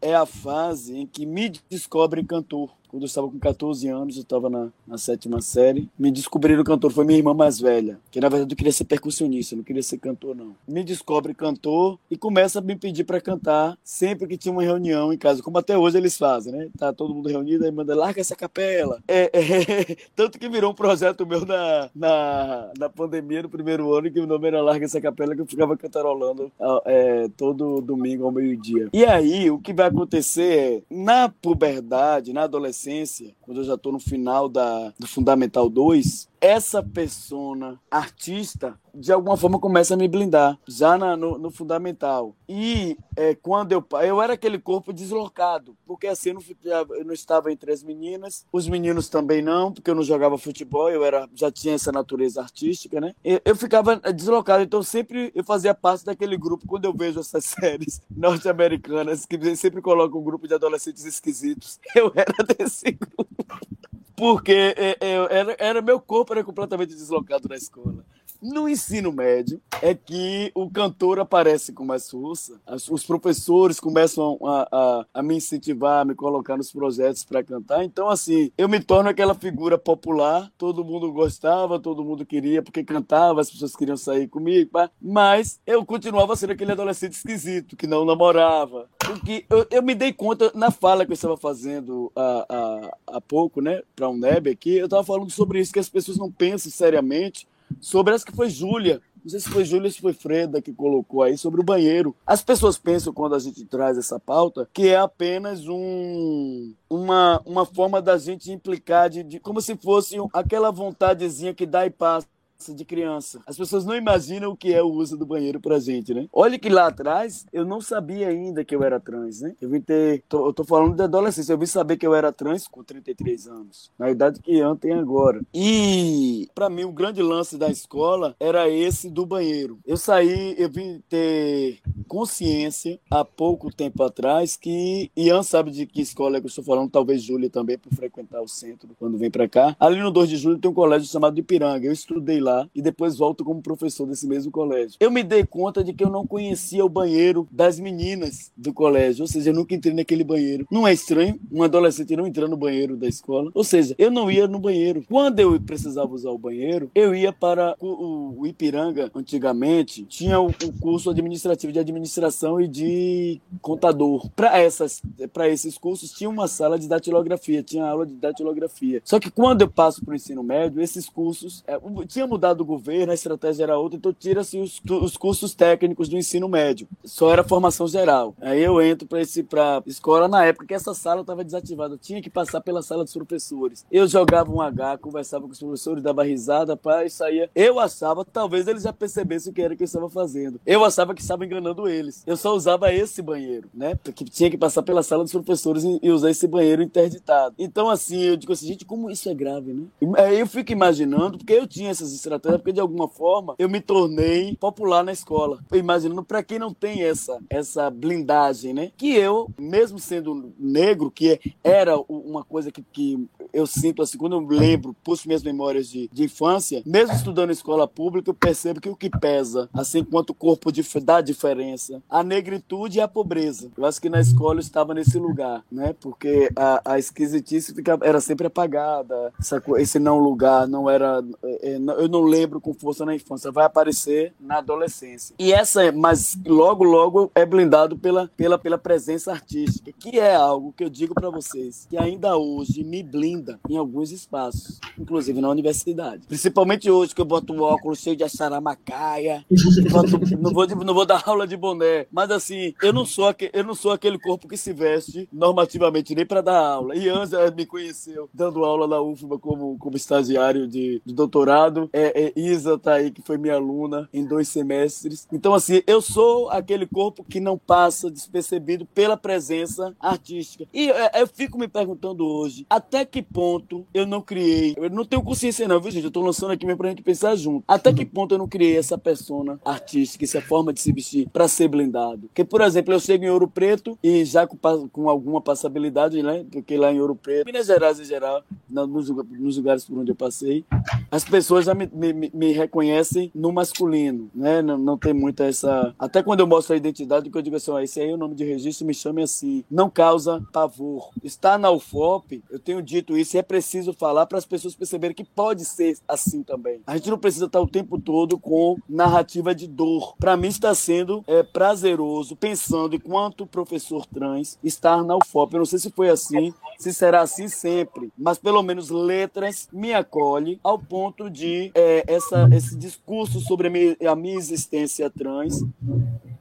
é a fase em que me descobre cantor quando eu estava com 14 anos, eu estava na, na, sétima série. Me descobriram cantor, foi minha irmã mais velha, que na verdade eu queria ser percussionista, não queria ser cantor, não. Me descobre cantor e começa a me pedir para cantar sempre que tinha uma reunião em casa, como até hoje eles fazem, né? Tá todo mundo reunido, aí manda, larga essa capela. É, é, tanto que virou um projeto meu na, na, na pandemia, no primeiro ano, que o nome era Larga essa capela, que eu ficava cantarolando é, todo domingo ao meio-dia. E aí, o que vai acontecer é, na puberdade, na adolescência, adolescência, quando eu já estou no final da, do Fundamental 2, essa persona artista de alguma forma começa a me blindar já na, no, no, fundamental. E é, quando eu eu era aquele corpo deslocado porque assim eu não, eu não, estava entre as meninas os meninos também não porque eu não jogava futebol eu era já tinha essa natureza artística né? Eu, eu ficava deslocado então sempre eu fazia parte daquele grupo quando eu vejo essas séries norte-americanas que sempre colocam um grupo de adolescentes esquisitos eu era desse grupo porque é, é, era, era meu corpo era completamente deslocado na escola. No ensino médio é que o cantor aparece com mais força, os professores começam a, a, a me incentivar, a me colocar nos projetos para cantar. Então, assim, eu me torno aquela figura popular, todo mundo gostava, todo mundo queria, porque cantava, as pessoas queriam sair comigo, mas eu continuava sendo aquele adolescente esquisito, que não namorava. Porque eu, eu me dei conta na fala que eu estava fazendo há, há, há pouco, né, para o NEB aqui, eu estava falando sobre isso, que as pessoas não pensam seriamente sobre essa que foi Júlia. Não sei se foi Júlia se foi Freda que colocou aí sobre o banheiro. As pessoas pensam, quando a gente traz essa pauta, que é apenas um, uma, uma forma da gente implicar, de, de como se fosse aquela vontadezinha que dá e passa de criança. As pessoas não imaginam o que é o uso do banheiro pra gente, né? Olha que lá atrás eu não sabia ainda que eu era trans, né? Eu vim ter. Tô, eu tô falando de adolescência, eu vim saber que eu era trans com 33 anos, na idade que Ian tem agora. E para mim o grande lance da escola era esse do banheiro. Eu saí, eu vim ter consciência há pouco tempo atrás que Ian sabe de que escola é que eu estou falando, talvez Júlia também, por frequentar o centro quando vem para cá. Ali no 2 de julho tem um colégio chamado Ipiranga. Eu estudei lá e depois volto como professor desse mesmo colégio. Eu me dei conta de que eu não conhecia o banheiro das meninas do colégio, ou seja, eu nunca entrei naquele banheiro. Não é estranho um adolescente não entrar no banheiro da escola, ou seja, eu não ia no banheiro. Quando eu precisava usar o banheiro, eu ia para o, o Ipiranga, antigamente, tinha o, o curso administrativo de administração e de contador. Para para esses cursos tinha uma sala de datilografia, tinha aula de datilografia. Só que quando eu passo para o ensino médio, esses cursos é, tinha mudado o governo, a estratégia era outra, então tira-se os, os cursos técnicos do ensino médio. Só era formação geral. Aí eu entro para esse para escola na época que essa sala estava desativada, eu tinha que passar pela sala dos professores. Eu jogava um H, conversava com os professores, dava risada, pá, e saía. Eu achava, talvez eles já percebessem o que era que eu estava fazendo. Eu achava que estava enganando eles. Eu só usava esse banheiro, né? Porque tinha que passar pela sala dos professores e, usar esse banheiro interditado. Então, assim, eu digo assim, gente, como isso é grave, né? Aí eu fico imaginando, porque eu tinha essas estratégia, porque de alguma forma eu me tornei popular na escola. Imaginando para quem não tem essa essa blindagem, né? Que eu, mesmo sendo negro, que era uma coisa que, que eu sinto assim, quando eu lembro, puxo minhas memórias de, de infância, mesmo estudando em escola pública, eu percebo que o que pesa, assim quanto o corpo dá diferença, a negritude e a pobreza. Eu acho que na escola eu estava nesse lugar, né? Porque a, a esquisitice era sempre apagada, essa, esse não lugar não era. É, é eu não lembro com força na infância, vai aparecer na adolescência. E essa, mas logo, logo é blindado pela, pela, pela presença artística, que é algo que eu digo para vocês, que ainda hoje me blinda ainda em alguns espaços, inclusive na universidade. Principalmente hoje, que eu boto um óculos cheio de acharamacaia, boto, não, vou, não vou dar aula de boné, mas assim, eu não sou, aquele, eu não sou aquele corpo que se veste normativamente nem para dar aula. E Anza me conheceu dando aula na UFBA como, como estagiário de, de doutorado. É, é, Isa tá aí, que foi minha aluna em dois semestres. Então, assim, eu sou aquele corpo que não passa despercebido pela presença artística. E é, eu fico me perguntando hoje, até que ponto eu não criei, eu não tenho consciência não, viu gente? Eu tô lançando aqui mesmo pra gente pensar junto. Até que ponto eu não criei essa persona artística, essa forma de se vestir para ser blindado? Porque, por exemplo, eu chego em Ouro Preto e já com, com alguma passabilidade, né? Porque lá em Ouro Preto, Minas Gerais em geral, nos, nos lugares por onde eu passei, as pessoas já me, me, me reconhecem no masculino, né? Não, não, tem muita essa. Até quando eu mostro a identidade, que eu digo assim, ó, esse aí é o nome de registro, me chame assim. Não causa pavor. Está na UFOP, eu tenho dito isso, e é preciso falar para as pessoas perceberem que pode ser assim também. A gente não precisa estar o tempo todo com narrativa de dor. Para mim está sendo é, prazeroso, pensando enquanto professor trans, estar na UFOP. Eu não sei se foi assim, se será assim sempre, mas pelo menos letras me acolhe ao ponto de é, essa, esse discurso sobre a minha, a minha existência trans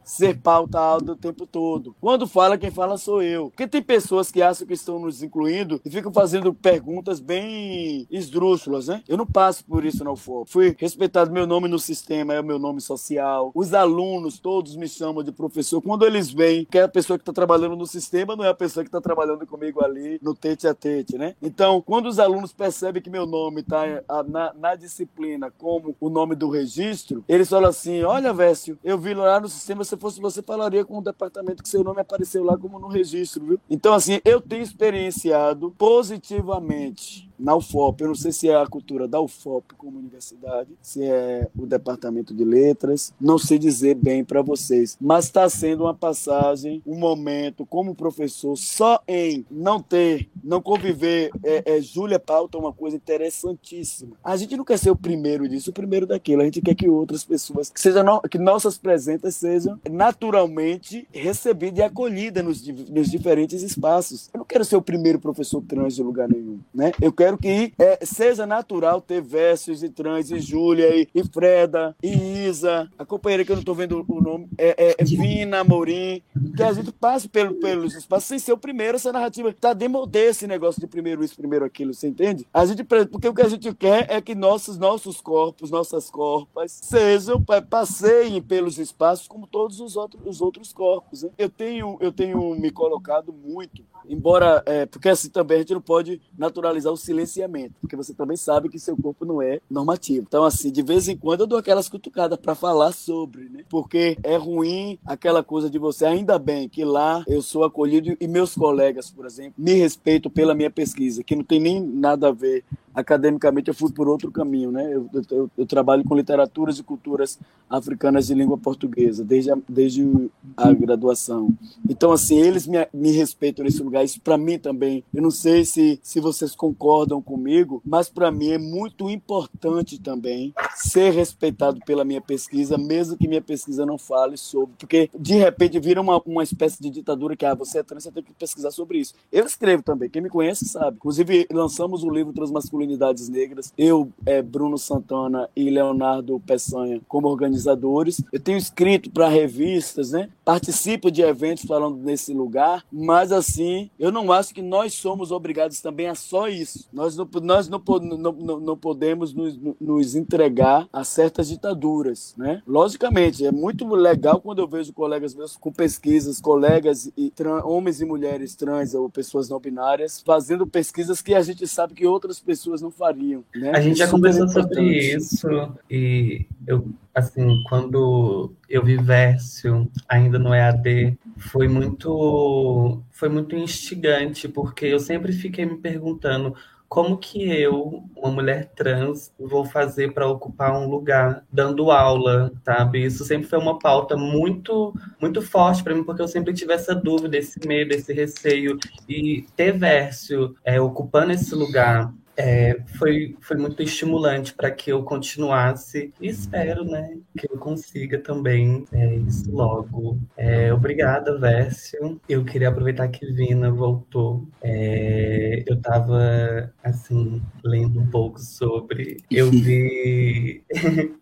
ser pauta alta o tempo todo. Quando fala, quem fala sou eu. Porque tem pessoas que acham que estão nos incluindo e ficam fazendo perguntas bem esdrúxulas, né? Eu não passo por isso na UFOP. Fui respeitado meu nome no sistema, é o meu nome social. Os alunos, todos me chamam de professor. Quando eles veem que é a pessoa que está trabalhando no sistema não é a pessoa que está trabalhando comigo ali no tete a tete, né? Então, quando os alunos percebem que meu nome está na, na disciplina como o nome do registro, eles falam assim: olha, Vécio, eu vi lá no sistema se fosse você, falaria com o departamento que seu nome apareceu lá como no registro, viu? Então, assim, eu tenho experienciado positivamente novamente na UFOP. Eu não sei se é a cultura da UFOP como universidade, se é o departamento de letras, não sei dizer bem para vocês, mas está sendo uma passagem, um momento como professor, só em não ter, não conviver. É, é, Júlia pauta uma coisa interessantíssima. A gente não quer ser o primeiro disso, o primeiro daquilo. A gente quer que outras pessoas, que, sejam, que nossas presenças sejam naturalmente recebidas e acolhidas nos, nos diferentes espaços. Eu não quero ser o primeiro professor trans de lugar nenhum, né? Eu quero quero que é, seja natural ter Versos e Trans e Júlia e, e, Freda e Isa, a companheira que eu não estou vendo o nome, é, é, é Vina Amorim, que a gente passe pelo, pelos espaços sem ser o primeiro, essa narrativa tá demodê esse negócio de primeiro isso, primeiro aquilo, você entende? A gente, porque o que a gente quer é que nossos, nossos corpos, nossas corpas sejam, passeiem pelos espaços como todos os outros, os outros corpos. Né? Eu, tenho, eu tenho me colocado muito, embora, é, porque assim também a gente não pode naturalizar o silenciamento, porque você também sabe que seu corpo não é normativo. Então, assim, de vez em quando eu dou aquelas cutucadas para falar sobre, né? Porque é ruim aquela coisa de você, ainda bem que lá eu sou acolhido e meus colegas, por exemplo, me respeitam pela minha pesquisa, que não tem nem nada a ver academicamente eu fui por outro caminho, né? Eu, eu, eu, trabalho com literaturas e culturas africanas de língua portuguesa desde a, desde a graduação. Então, assim, eles me, me respeitam nesse lugar. Isso para mim também. Eu não sei se, se vocês concordam comigo, mas para mim é muito importante também ser respeitado pela minha pesquisa, mesmo que minha pesquisa não fale sobre, porque de repente vira uma, uma espécie de ditadura que ah, você é trans, você tem que pesquisar sobre isso. Eu escrevo também. Quem me conhece sabe. Inclusive lançamos o livro Transmasculino masculinidades negras, eu, é, Bruno Santana e Leonardo Peçanha como organizadores. Eu tenho escrito para revistas, né? Participo de eventos falando nesse lugar, mas assim, eu não acho que nós somos obrigados também a só isso. Nós não, nós não, não, não podemos nos, nos entregar a certas ditaduras, né? Logicamente, é muito legal quando eu vejo colegas meus com pesquisas, colegas e homens e mulheres trans ou pessoas não binárias fazendo pesquisas que a gente sabe que outras pessoas pessoas não fariam. Né? A gente já conversou sobre isso e eu, assim, quando eu vi Versio ainda no EAD, foi muito, foi muito instigante, porque eu sempre fiquei me perguntando como que eu, uma mulher trans, vou fazer para ocupar um lugar dando aula, sabe? Isso sempre foi uma pauta muito, muito forte para mim, porque eu sempre tive essa dúvida, esse medo, esse receio. E ter Versio é, ocupando esse lugar é, foi, foi muito estimulante para que eu continuasse e espero né, que eu consiga também é, isso logo. É, obrigada, Vércio. Eu queria aproveitar que Vina voltou. É, eu estava assim, lendo um pouco sobre, eu vi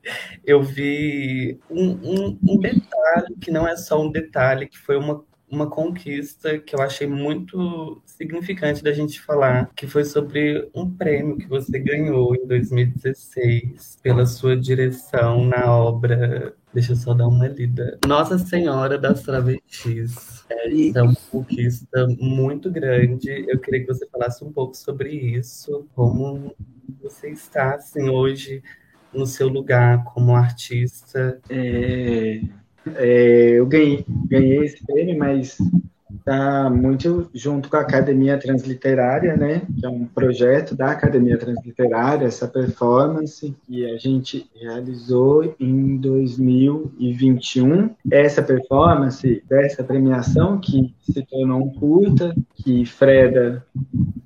eu vi um, um, um detalhe que não é só um detalhe, que foi uma uma conquista que eu achei muito significante da gente falar, que foi sobre um prêmio que você ganhou em 2016 pela sua direção na obra. Deixa eu só dar uma lida. Nossa Senhora das Travestis. É, é uma conquista muito grande. Eu queria que você falasse um pouco sobre isso, como você está assim hoje no seu lugar como artista. É, é, eu ganhei, ganhei esse prêmio, mas está muito junto com a Academia Transliterária, né? Que é um projeto da Academia Transliterária, essa performance que a gente realizou em 2021. Essa performance dessa premiação que se tornou um curta, que Freda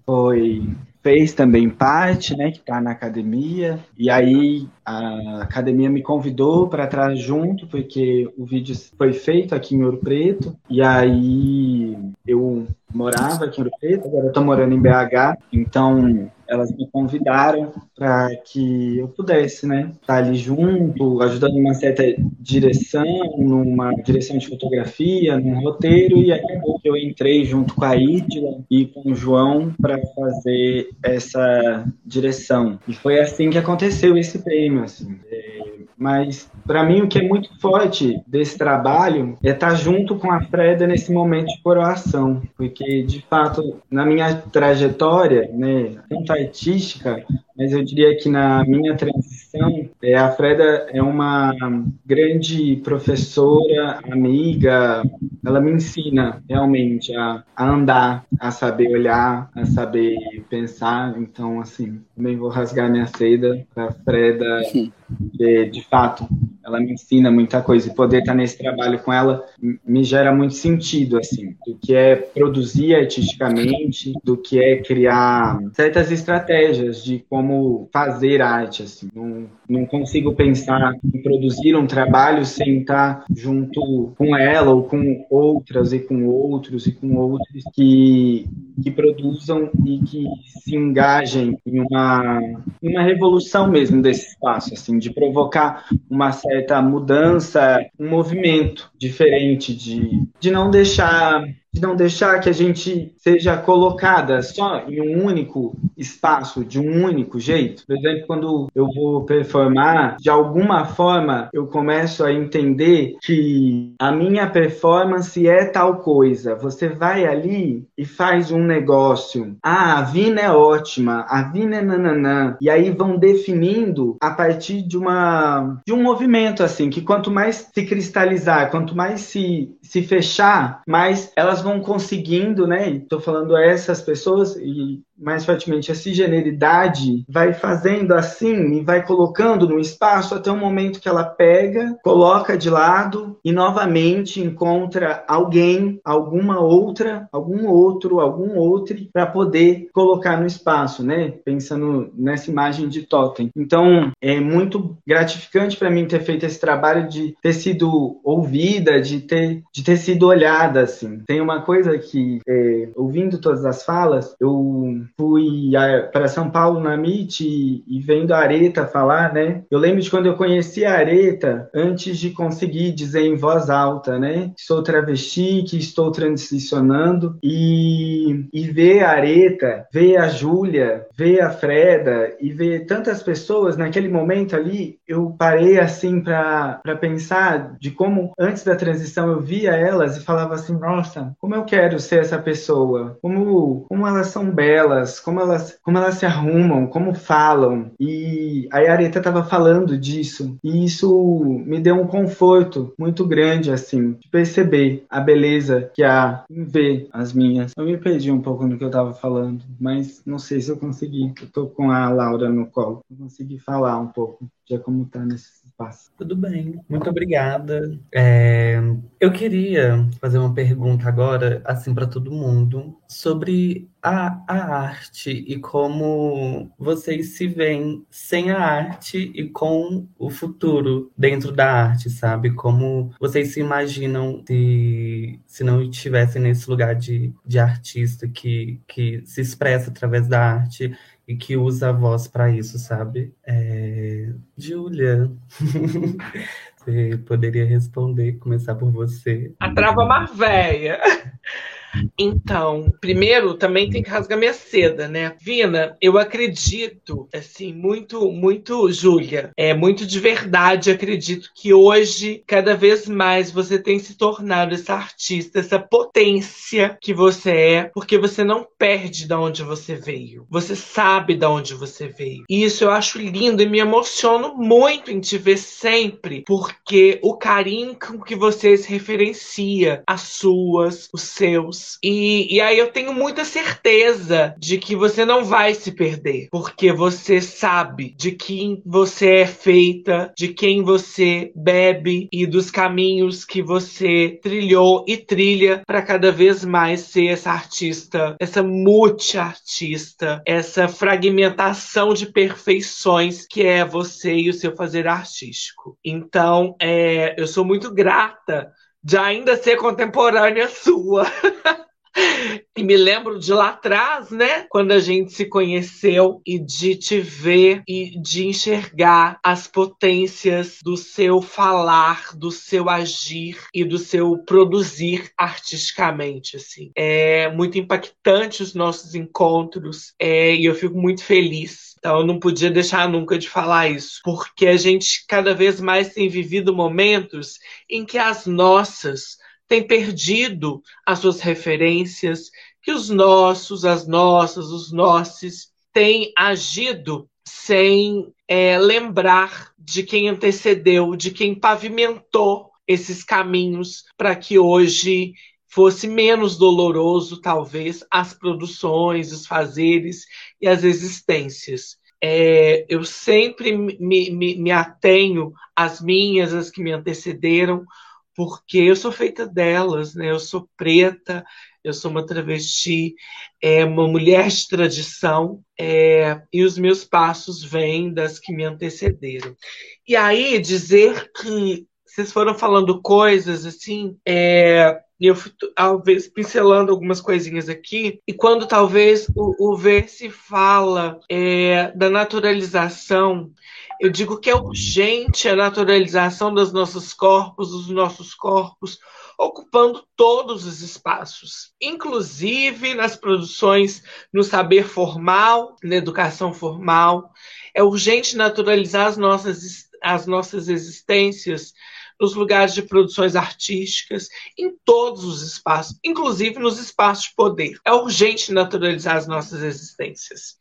foi fez também parte, né, que está na academia. E aí a academia me convidou para estar junto, porque o vídeo foi feito aqui em Ouro Preto. E aí eu morava aqui em Ouro Preto, agora eu estou morando em BH. Então elas me convidaram para que eu pudesse, né, estar ali junto, ajudando uma certa direção, numa direção de fotografia, num roteiro, e acabou que eu entrei junto com a Ídila e com o João para fazer essa direção. E foi assim que aconteceu esse prêmio, assim. Mas para mim o que é muito forte desse trabalho é estar junto com a Freda nesse momento de coroação, porque de fato na minha trajetória, né, tanto artística, mas eu diria que na minha transição, é, a Freda é uma grande professora, amiga, ela me ensina realmente a, a andar, a saber olhar, a saber pensar. Então, assim, também vou rasgar minha seda para a Freda, de, de fato, ela me ensina muita coisa e poder estar nesse trabalho com ela me gera muito sentido, assim, do que é produzir artisticamente, do que é criar certas estratégias de como fazer arte, assim. Não, não consigo pensar em produzir um trabalho sem estar junto com ela ou com outras e com outros e com outros que, que produzam e que se engajem em uma, uma revolução mesmo desse espaço, assim, de provocar uma certa mudança, um movimento diferente de, de não deixar de não deixar que a gente seja colocada só em um único espaço, de um único jeito. Por exemplo, quando eu vou performar, de alguma forma eu começo a entender que a minha performance é tal coisa. Você vai ali e faz um negócio. Ah, a Vina é ótima, a Vina é nananã. E aí vão definindo a partir de uma de um movimento assim, que quanto mais se cristalizar, quanto mais se se fechar, mais elas vão conseguindo, né? Estou falando a essas pessoas e mais fortemente a cisgeneridade vai fazendo assim e vai colocando no espaço até o momento que ela pega, coloca de lado e novamente encontra alguém, alguma outra, algum outro, algum outro para poder colocar no espaço, né? Pensando nessa imagem de totem. Então, é muito gratificante para mim ter feito esse trabalho de ter sido ouvida, de ter de ter sido olhada assim. Tem uma coisa que é, ouvindo todas as falas, eu fui para São Paulo na MIT e, e, vendo a Areta falar, né? Eu lembro de quando eu conheci a Areta antes de conseguir dizer em voz alta, né? Sou travesti, que estou transicionando e, e ver a Areta, ver a Júlia, ver a Freda e ver tantas pessoas naquele momento ali, eu parei assim para pensar de como antes da transição eu via elas e falava assim, nossa, como eu quero ser essa pessoa, como, como elas são belas, como elas, como elas se arrumam, como falam. E a Areta estava falando disso. E isso me deu um conforto muito grande, assim, de perceber a beleza que há em ver as minhas. Eu me perdi um pouco no que eu estava falando, mas não sei se eu consegui. Eu tô com a Laura no colo. Eu consegui falar um pouco de como tá nesse Tudo bem, muito obrigada. É, eu queria fazer uma pergunta agora, assim, para todo mundo, sobre a, a arte e como vocês se veem sem a arte e com o futuro dentro da arte, sabe? Como vocês se imaginam se, se não estivessem nesse lugar de, de artista que, que se expressa através da arte e que usa a voz para isso, sabe? É... Você poderia responder, começar por você. A trava marvéia. Então, primeiro, também tem que rasgar minha seda, né? Vina, eu acredito, assim, muito, muito, Júlia, é muito de verdade, acredito que hoje, cada vez mais, você tem se tornado essa artista, essa potência que você é, porque você não perde de onde você veio. Você sabe de onde você veio. E isso eu acho lindo e me emociono muito em te ver sempre, porque o carinho com que você se referencia, as suas, os seus, e, e aí eu tenho muita certeza de que você não vai se perder, porque você sabe de quem você é feita, de quem você bebe e dos caminhos que você trilhou e trilha para cada vez mais ser essa artista, essa multi-artista, essa fragmentação de perfeições que é você e o seu fazer artístico. Então, é, eu sou muito grata de ainda ser contemporânea sua. E me lembro de lá atrás, né? Quando a gente se conheceu e de te ver e de enxergar as potências do seu falar, do seu agir e do seu produzir artisticamente, assim. É muito impactante os nossos encontros é, e eu fico muito feliz então eu não podia deixar nunca de falar isso, porque a gente cada vez mais tem vivido momentos em que as nossas têm perdido as suas referências, que os nossos, as nossas, os nossos têm agido sem é, lembrar de quem antecedeu, de quem pavimentou esses caminhos para que hoje fosse menos doloroso, talvez, as produções, os fazeres e as existências. É, eu sempre me, me, me atenho às minhas, às que me antecederam, porque eu sou feita delas, né? Eu sou preta, eu sou uma travesti, é, uma mulher de tradição, é, e os meus passos vêm das que me antecederam. E aí dizer que vocês foram falando coisas assim, é, e eu fui, talvez, pincelando algumas coisinhas aqui, e quando talvez o, o ver se fala é, da naturalização, eu digo que é urgente a naturalização dos nossos corpos, dos nossos corpos, ocupando todos os espaços, inclusive nas produções no saber formal, na educação formal. É urgente naturalizar as nossas, as nossas existências nos lugares de produções artísticas, em todos os espaços, inclusive nos espaços de poder. É urgente naturalizar as nossas existências.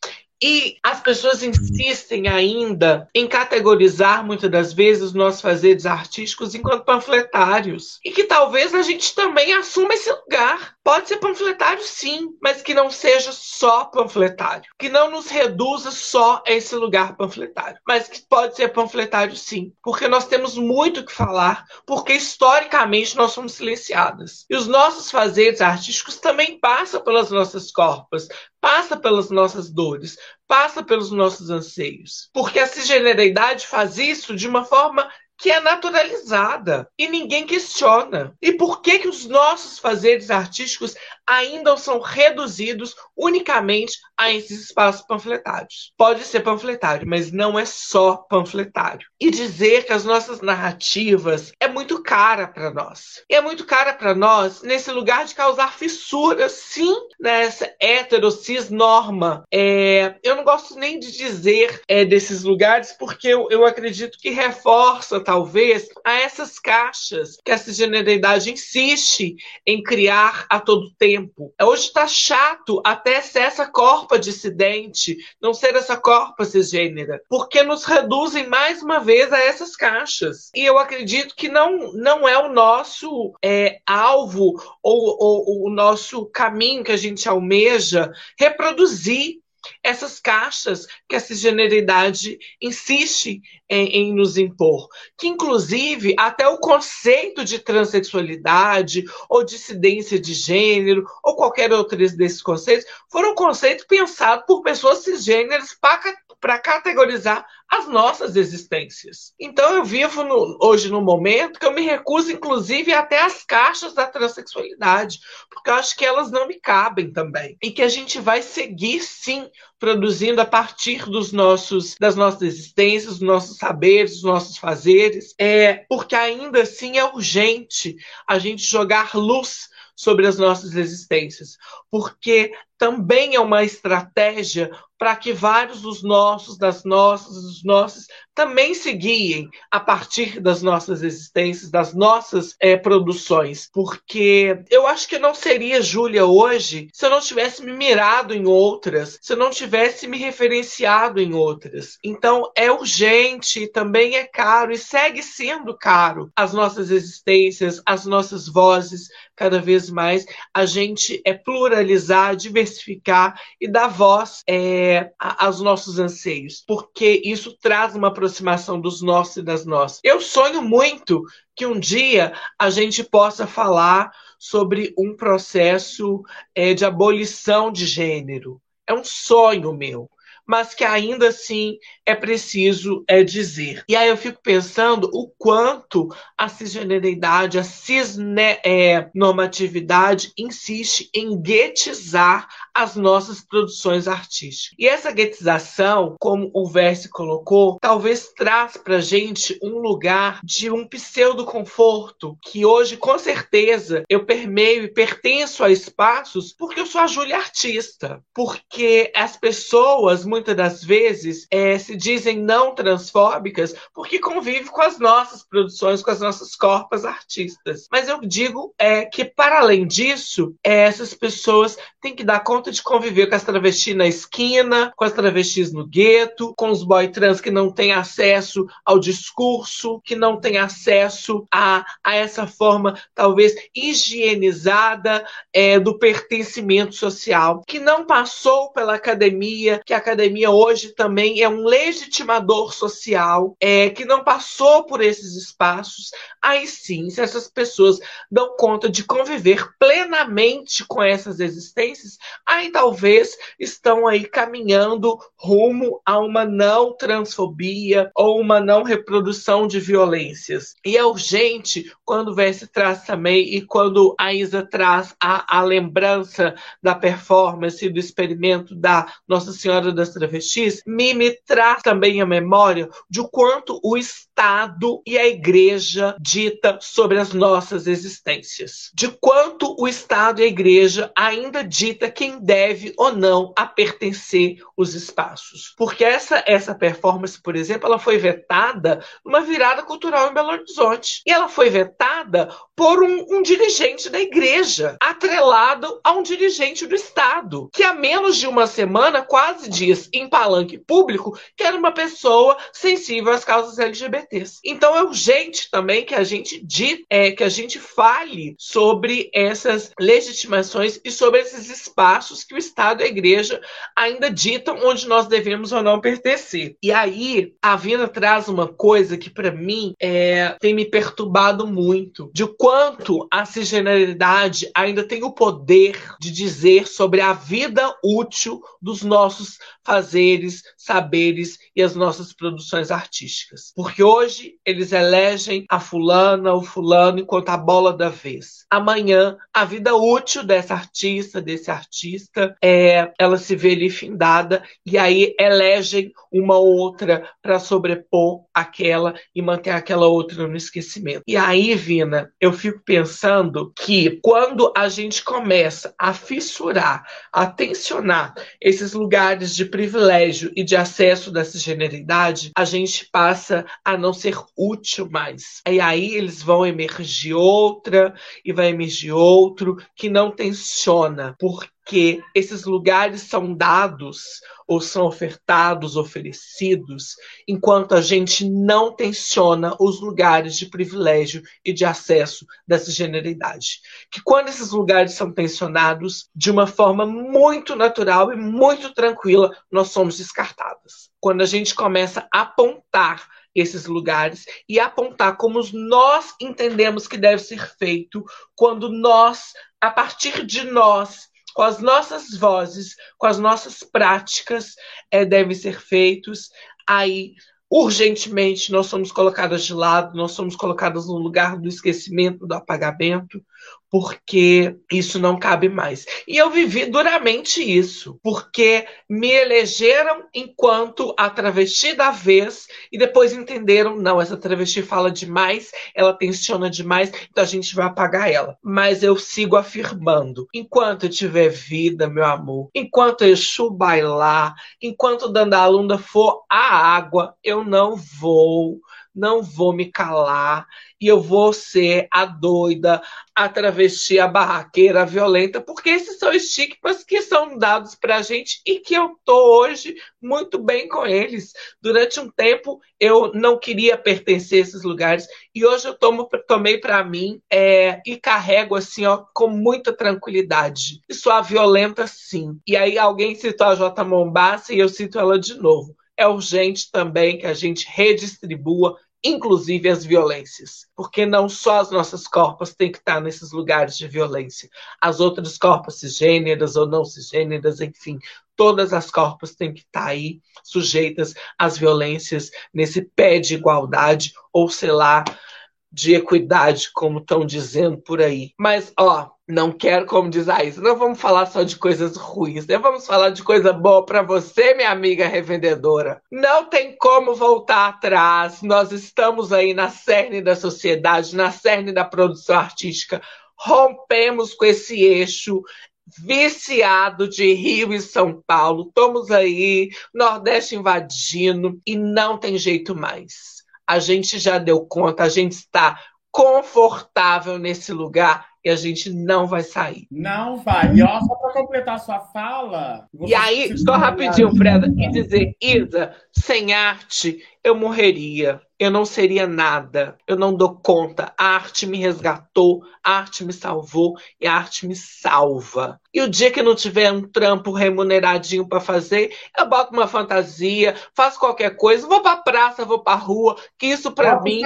E as pessoas insistem ainda em categorizar muitas das vezes os nossos fazeres artísticos enquanto panfletários. E que talvez a gente também assuma esse lugar. Pode ser panfletário, sim, mas que não seja só panfletário. Que não nos reduza só a esse lugar panfletário. Mas que pode ser panfletário, sim. Porque nós temos muito o que falar, porque historicamente nós somos silenciadas. E os nossos fazeres artísticos também passam pelas nossas corpas, passa pelas nossas dores, passa pelos nossos anseios. Porque a cisgeneridade faz isso de uma forma que é naturalizada e ninguém questiona. E por que que os nossos fazeres artísticos ainda são reduzidos unicamente a esses espaços panfletários? Pode ser panfletário, mas não é só panfletário. E dizer que as nossas narrativas é muito cara para nós. E é muito cara para nós nesse lugar de causar fissuras, sim, nessa heterocis norma. É, eu não gosto nem de dizer é, desses lugares porque eu, eu acredito que reforça talvez, a essas caixas que a cisgeneridade insiste em criar a todo tempo. Hoje está chato até ser essa corpa dissidente, não ser essa corpa cisgênera, porque nos reduzem mais uma vez a essas caixas. E eu acredito que não, não é o nosso é, alvo ou, ou, ou o nosso caminho que a gente almeja reproduzir essas caixas que a cisgeneridade insiste em, em, nos impor. Que, inclusive, até o conceito de transexualidade ou dissidência de gênero ou qualquer outro desses conceitos foram conceitos pensados por pessoas cisgêneras para para categorizar as nossas existências. Então eu vivo no, hoje no momento que eu me recuso, inclusive, até as caixas da transexualidade, porque eu acho que elas não me cabem também. E que a gente vai seguir, sim, produzindo a partir dos nossos, das nossas existências, dos nossos saberes, dos nossos fazeres, é porque ainda assim é urgente a gente jogar luz sobre as nossas existências, porque também é uma estratégia para que vários dos nossos, das nossas, dos nossos, também se guiem a partir das nossas existências, das nossas é, produções. Porque eu acho que não seria Júlia hoje se eu não tivesse me mirado em outras, se eu não tivesse me referenciado em outras. Então é urgente, também é caro e segue sendo caro as nossas existências, as nossas vozes, cada vez mais a gente é pluralizar, diversificar e dar voz é, aos nossos anseios, porque isso traz uma aproximação dos nossos e das nossas. Eu sonho muito que um dia a gente possa falar sobre um processo é, de abolição de gênero. É um sonho meu mas que ainda assim é preciso é, dizer. E aí eu fico pensando o quanto a cisgeneridade, a cisnormatividade é, insiste em guetizar as nossas produções artísticas. E essa guetização, como o Verse colocou, talvez traz para gente um lugar de um pseudo conforto que hoje, com certeza, eu permeio e pertenço a espaços porque eu sou a Júlia artista. Porque as pessoas, muitas das vezes, é, se dizem não transfóbicas porque convivem com as nossas produções, com as nossas corpas artistas. Mas eu digo é, que, para além disso, é, essas pessoas têm que dar conta de conviver com as travestis na esquina, com as travestis no gueto, com os boy trans que não têm acesso ao discurso, que não têm acesso a, a essa forma, talvez, higienizada é, do pertencimento social, que não passou pela academia, que a academia hoje também é um legitimador social, é, que não passou por esses espaços, aí sim, se essas pessoas dão conta de conviver plenamente com essas existências, aí talvez estão aí caminhando rumo a uma não transfobia ou uma não reprodução de violências. E é urgente quando o Verse traz também e quando a Isa traz a, a lembrança da performance do experimento da Nossa Senhora das Travestis, me, me também a memória de quanto o Estado e a Igreja dita sobre as nossas existências. De quanto o Estado e a Igreja ainda dita quem deve ou não a pertencer os espaços. Porque essa, essa performance, por exemplo, ela foi vetada numa virada cultural em Belo Horizonte. E ela foi vetada por um, um dirigente da igreja, atrelado a um dirigente do Estado, que há menos de uma semana quase diz em palanque público que era uma pessoa sensível às causas LGBTs. Então é urgente também que a gente é, que a gente fale sobre essas legitimações e sobre esses espaços que o Estado e a Igreja ainda ditam onde nós devemos ou não pertencer. E aí a Vina traz uma coisa que para mim é, tem me perturbado muito, de quanto a cisgeneridade ainda tem o poder de dizer sobre a vida útil dos nossos fazeres, saberes e as nossas produções artísticas. Porque hoje eles elegem a fulana, o fulano, enquanto a bola da vez. Amanhã, a vida útil dessa artista, desse artista, é, ela se vê ali findada e aí elegem uma outra para sobrepor aquela e manter aquela outra no esquecimento. E aí, Vina, eu fico pensando que quando a gente começa a fissurar, a tensionar esses lugares de privilégio e de acesso da cisgeneridade, a gente passa a não ser útil mais. E aí eles vão emergir outra e vai emergir outro que não tensiona, porque que esses lugares são dados ou são ofertados, oferecidos, enquanto a gente não tensiona os lugares de privilégio e de acesso dessa generalidade. Que quando esses lugares são tensionados de uma forma muito natural e muito tranquila, nós somos descartadas. Quando a gente começa a apontar esses lugares e apontar como nós entendemos que deve ser feito quando nós, a partir de nós, com as nossas vozes, com as nossas práticas, é, devem ser feitos. Aí, urgentemente, nós somos colocadas de lado, nós somos colocadas no lugar do esquecimento, do apagamento, porque isso não cabe mais. E eu vivi duramente isso, porque me elegeram enquanto a travesti da vez e depois entenderam, não, essa travesti fala demais, ela tensiona demais, então a gente vai apagar ela. Mas eu sigo afirmando, enquanto eu tiver vida, meu amor, enquanto Exu bailar, enquanto Dandalunda for a água, eu não vou não vou me calar e eu vou ser a doida, a travesti, a barraqueira, a violenta, porque esses são estigmas que são dados para a gente e que eu tô hoje muito bem com eles. Durante um tempo eu não queria pertencer a esses lugares e hoje eu tomo, tomei para mim é, e carrego assim ó, com muita tranquilidade. Sou a violenta sim. E aí alguém citou a J. Mombassa e eu cito ela de novo é urgente também que a gente redistribua inclusive as violências, porque não só as nossas corpas têm que estar nesses lugares de violência, as outras corpas cisgêneras ou não cisgêneras, enfim, todas as corpas têm que estar aí sujeitas às violências nesse pé de igualdade ou sei lá de equidade, como estão dizendo por aí. Mas ó, não quero, como diz Isa, não vamos falar só de coisas ruins, né? Vamos falar de coisa boa para você, minha amiga revendedora. Não tem como voltar atrás. Nós estamos aí na cerne da sociedade, na cerne da produção artística. Rompemos com esse eixo viciado de Rio e São Paulo. Estamos aí, Nordeste invadindo e não tem jeito mais. A gente já deu conta, a gente está confortável nesse lugar e a gente não vai sair. Não vai. E ó, só para completar sua fala. E aí, só rapidinho, Freda, e dizer, Isa, sem arte eu morreria. Eu não seria nada. Eu não dou conta. A arte me resgatou, a arte me salvou e a arte me salva. E o dia que não tiver um trampo remuneradinho para fazer, eu boto uma fantasia, faço qualquer coisa, vou para praça, vou para rua, que isso para mim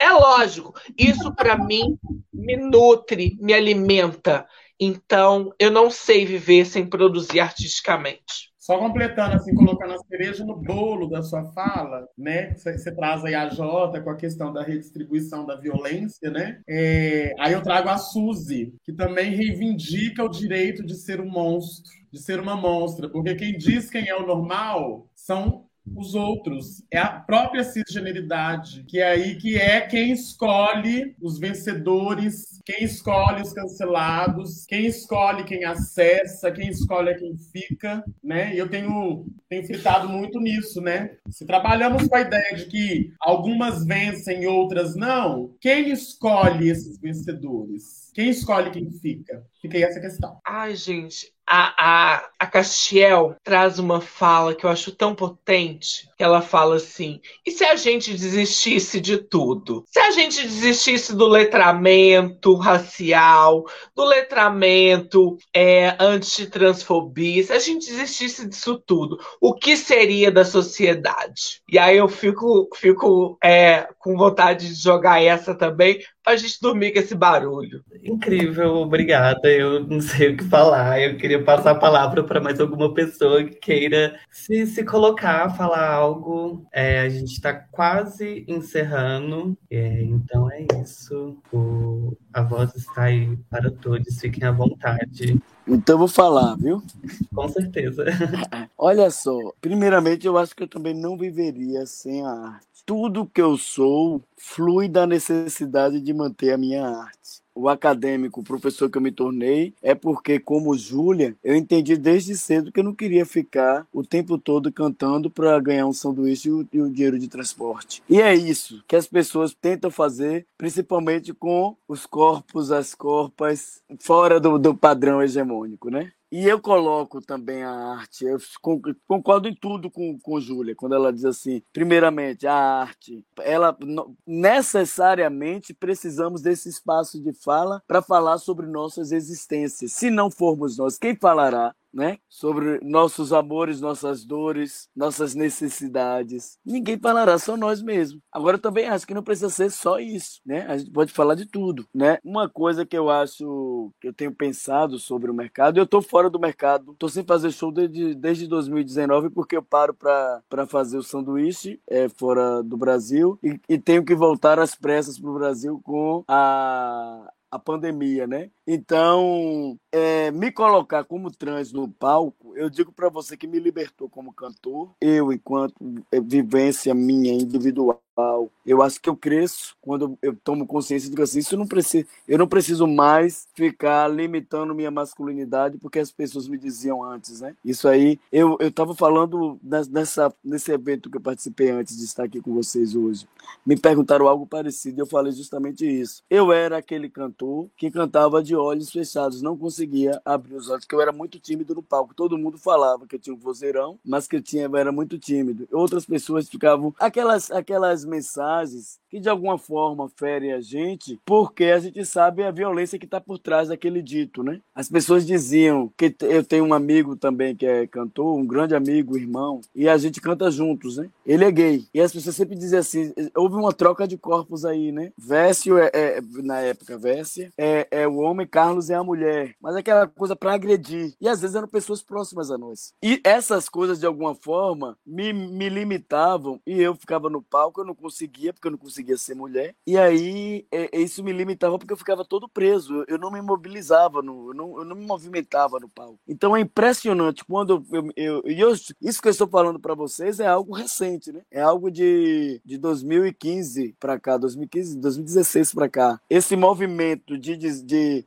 é, é lógico. Isso para mim me nutre, me alimenta. Então, eu não sei viver sem produzir artisticamente. Só completando, assim, colocando a cereja no bolo da sua fala, né? Você traz aí a Jota com a questão da redistribuição da violência, né? É, aí eu trago a Suzy, que também reivindica o direito de ser um monstro, de ser uma monstra, porque quem diz quem é o normal são os outros. É a própria cisgeneridade, que é aí que é quem escolhe os vencedores, quem escolhe os cancelados, quem escolhe quem acessa, quem escolhe quem fica, né? E eu tenho, tenho fritado muito nisso, né? Se trabalhamos com a ideia de que algumas vencem e outras não, quem escolhe esses vencedores? Quem escolhe quem fica? Aí essa questão. Ai, gente, a, a, a Castiel traz uma fala que eu acho tão potente, ela fala assim, e se a gente desistisse de tudo? Se a gente desistisse do letramento racial, do letramento é, antitransfobia, se a gente desistisse disso tudo, o que seria da sociedade? E aí eu fico, fico é, com vontade de jogar essa também, pra gente dormir com esse barulho. Incrível, obrigada. Eu não sei o que falar. Eu queria passar a palavra para mais alguma pessoa que queira se, se colocar, falar algo. É, a gente está quase encerrando. É, então é isso. O, a voz está aí para todos. Fiquem à vontade. Então eu vou falar, viu? Com certeza. Olha só, primeiramente eu acho que eu também não viveria sem a arte tudo que eu sou flui da necessidade de manter a minha arte. O acadêmico, o professor que eu me tornei, é porque, como Júlia, eu entendi desde cedo que eu não queria ficar o tempo todo cantando para ganhar um sanduíche e o, e o dinheiro de transporte. E é isso que as pessoas tentam fazer, principalmente com os corpos, as corpas, fora do, do padrão hegemônico, né? E eu coloco também a arte, eu concordo em tudo com, com Júlia, quando ela diz assim, primeiramente, a arte, ela necessariamente precisamos desse espaço de fala para falar sobre nossas existências. Se não formos nós, quem falará? Né? Sobre nossos amores, nossas dores, nossas necessidades. Ninguém falará, só nós mesmos. Agora eu também acho que não precisa ser só isso, né? A gente pode falar de tudo, né? Uma coisa que eu acho que eu tenho pensado sobre o mercado, eu estou fora do mercado, estou sem fazer show desde, desde 2019 porque eu paro para fazer o sanduíche é, fora do Brasil e, e tenho que voltar às pressas para o Brasil com a a pandemia, né? Então, é, me colocar como trans no palco, eu digo para você que me libertou como cantor, eu, enquanto é, vivência minha individual, eu acho que eu cresço quando eu tomo consciência de que assim, isso não precisa, eu não preciso mais ficar limitando minha masculinidade porque as pessoas me diziam antes, né? Isso aí, eu eu estava falando nessa nesse evento que eu participei antes de estar aqui com vocês hoje. Me perguntaram algo parecido e eu falei justamente isso. Eu era aquele cantor que cantava de olhos fechados, não conseguia abrir os olhos, porque eu era muito tímido no palco. Todo mundo falava que eu tinha um vozeirão, mas que eu tinha era muito tímido. Outras pessoas ficavam aquelas aquelas mensagens que de alguma forma ferem a gente, porque a gente sabe a violência que está por trás daquele dito, né? As pessoas diziam que eu tenho um amigo também que é cantor, um grande amigo, irmão, e a gente canta juntos, né? Ele é gay. E as pessoas sempre diziam assim, houve uma troca de corpos aí, né? Vécio é, é na época, Véssia, é, é o homem, Carlos é a mulher. Mas é aquela coisa para agredir. E às vezes eram pessoas próximas a nós. E essas coisas, de alguma forma, me, me limitavam e eu ficava no palco, eu não conseguia, porque eu não conseguia ser mulher. E aí é, isso me limitava porque eu ficava todo preso. Eu não me mobilizava, no, eu, não, eu não me movimentava no palco. Então é impressionante quando eu. eu, eu isso que eu estou falando para vocês é algo recente, né? É algo de, de 2015 para cá, 2015, 2016 para cá. Esse movimento de, de, de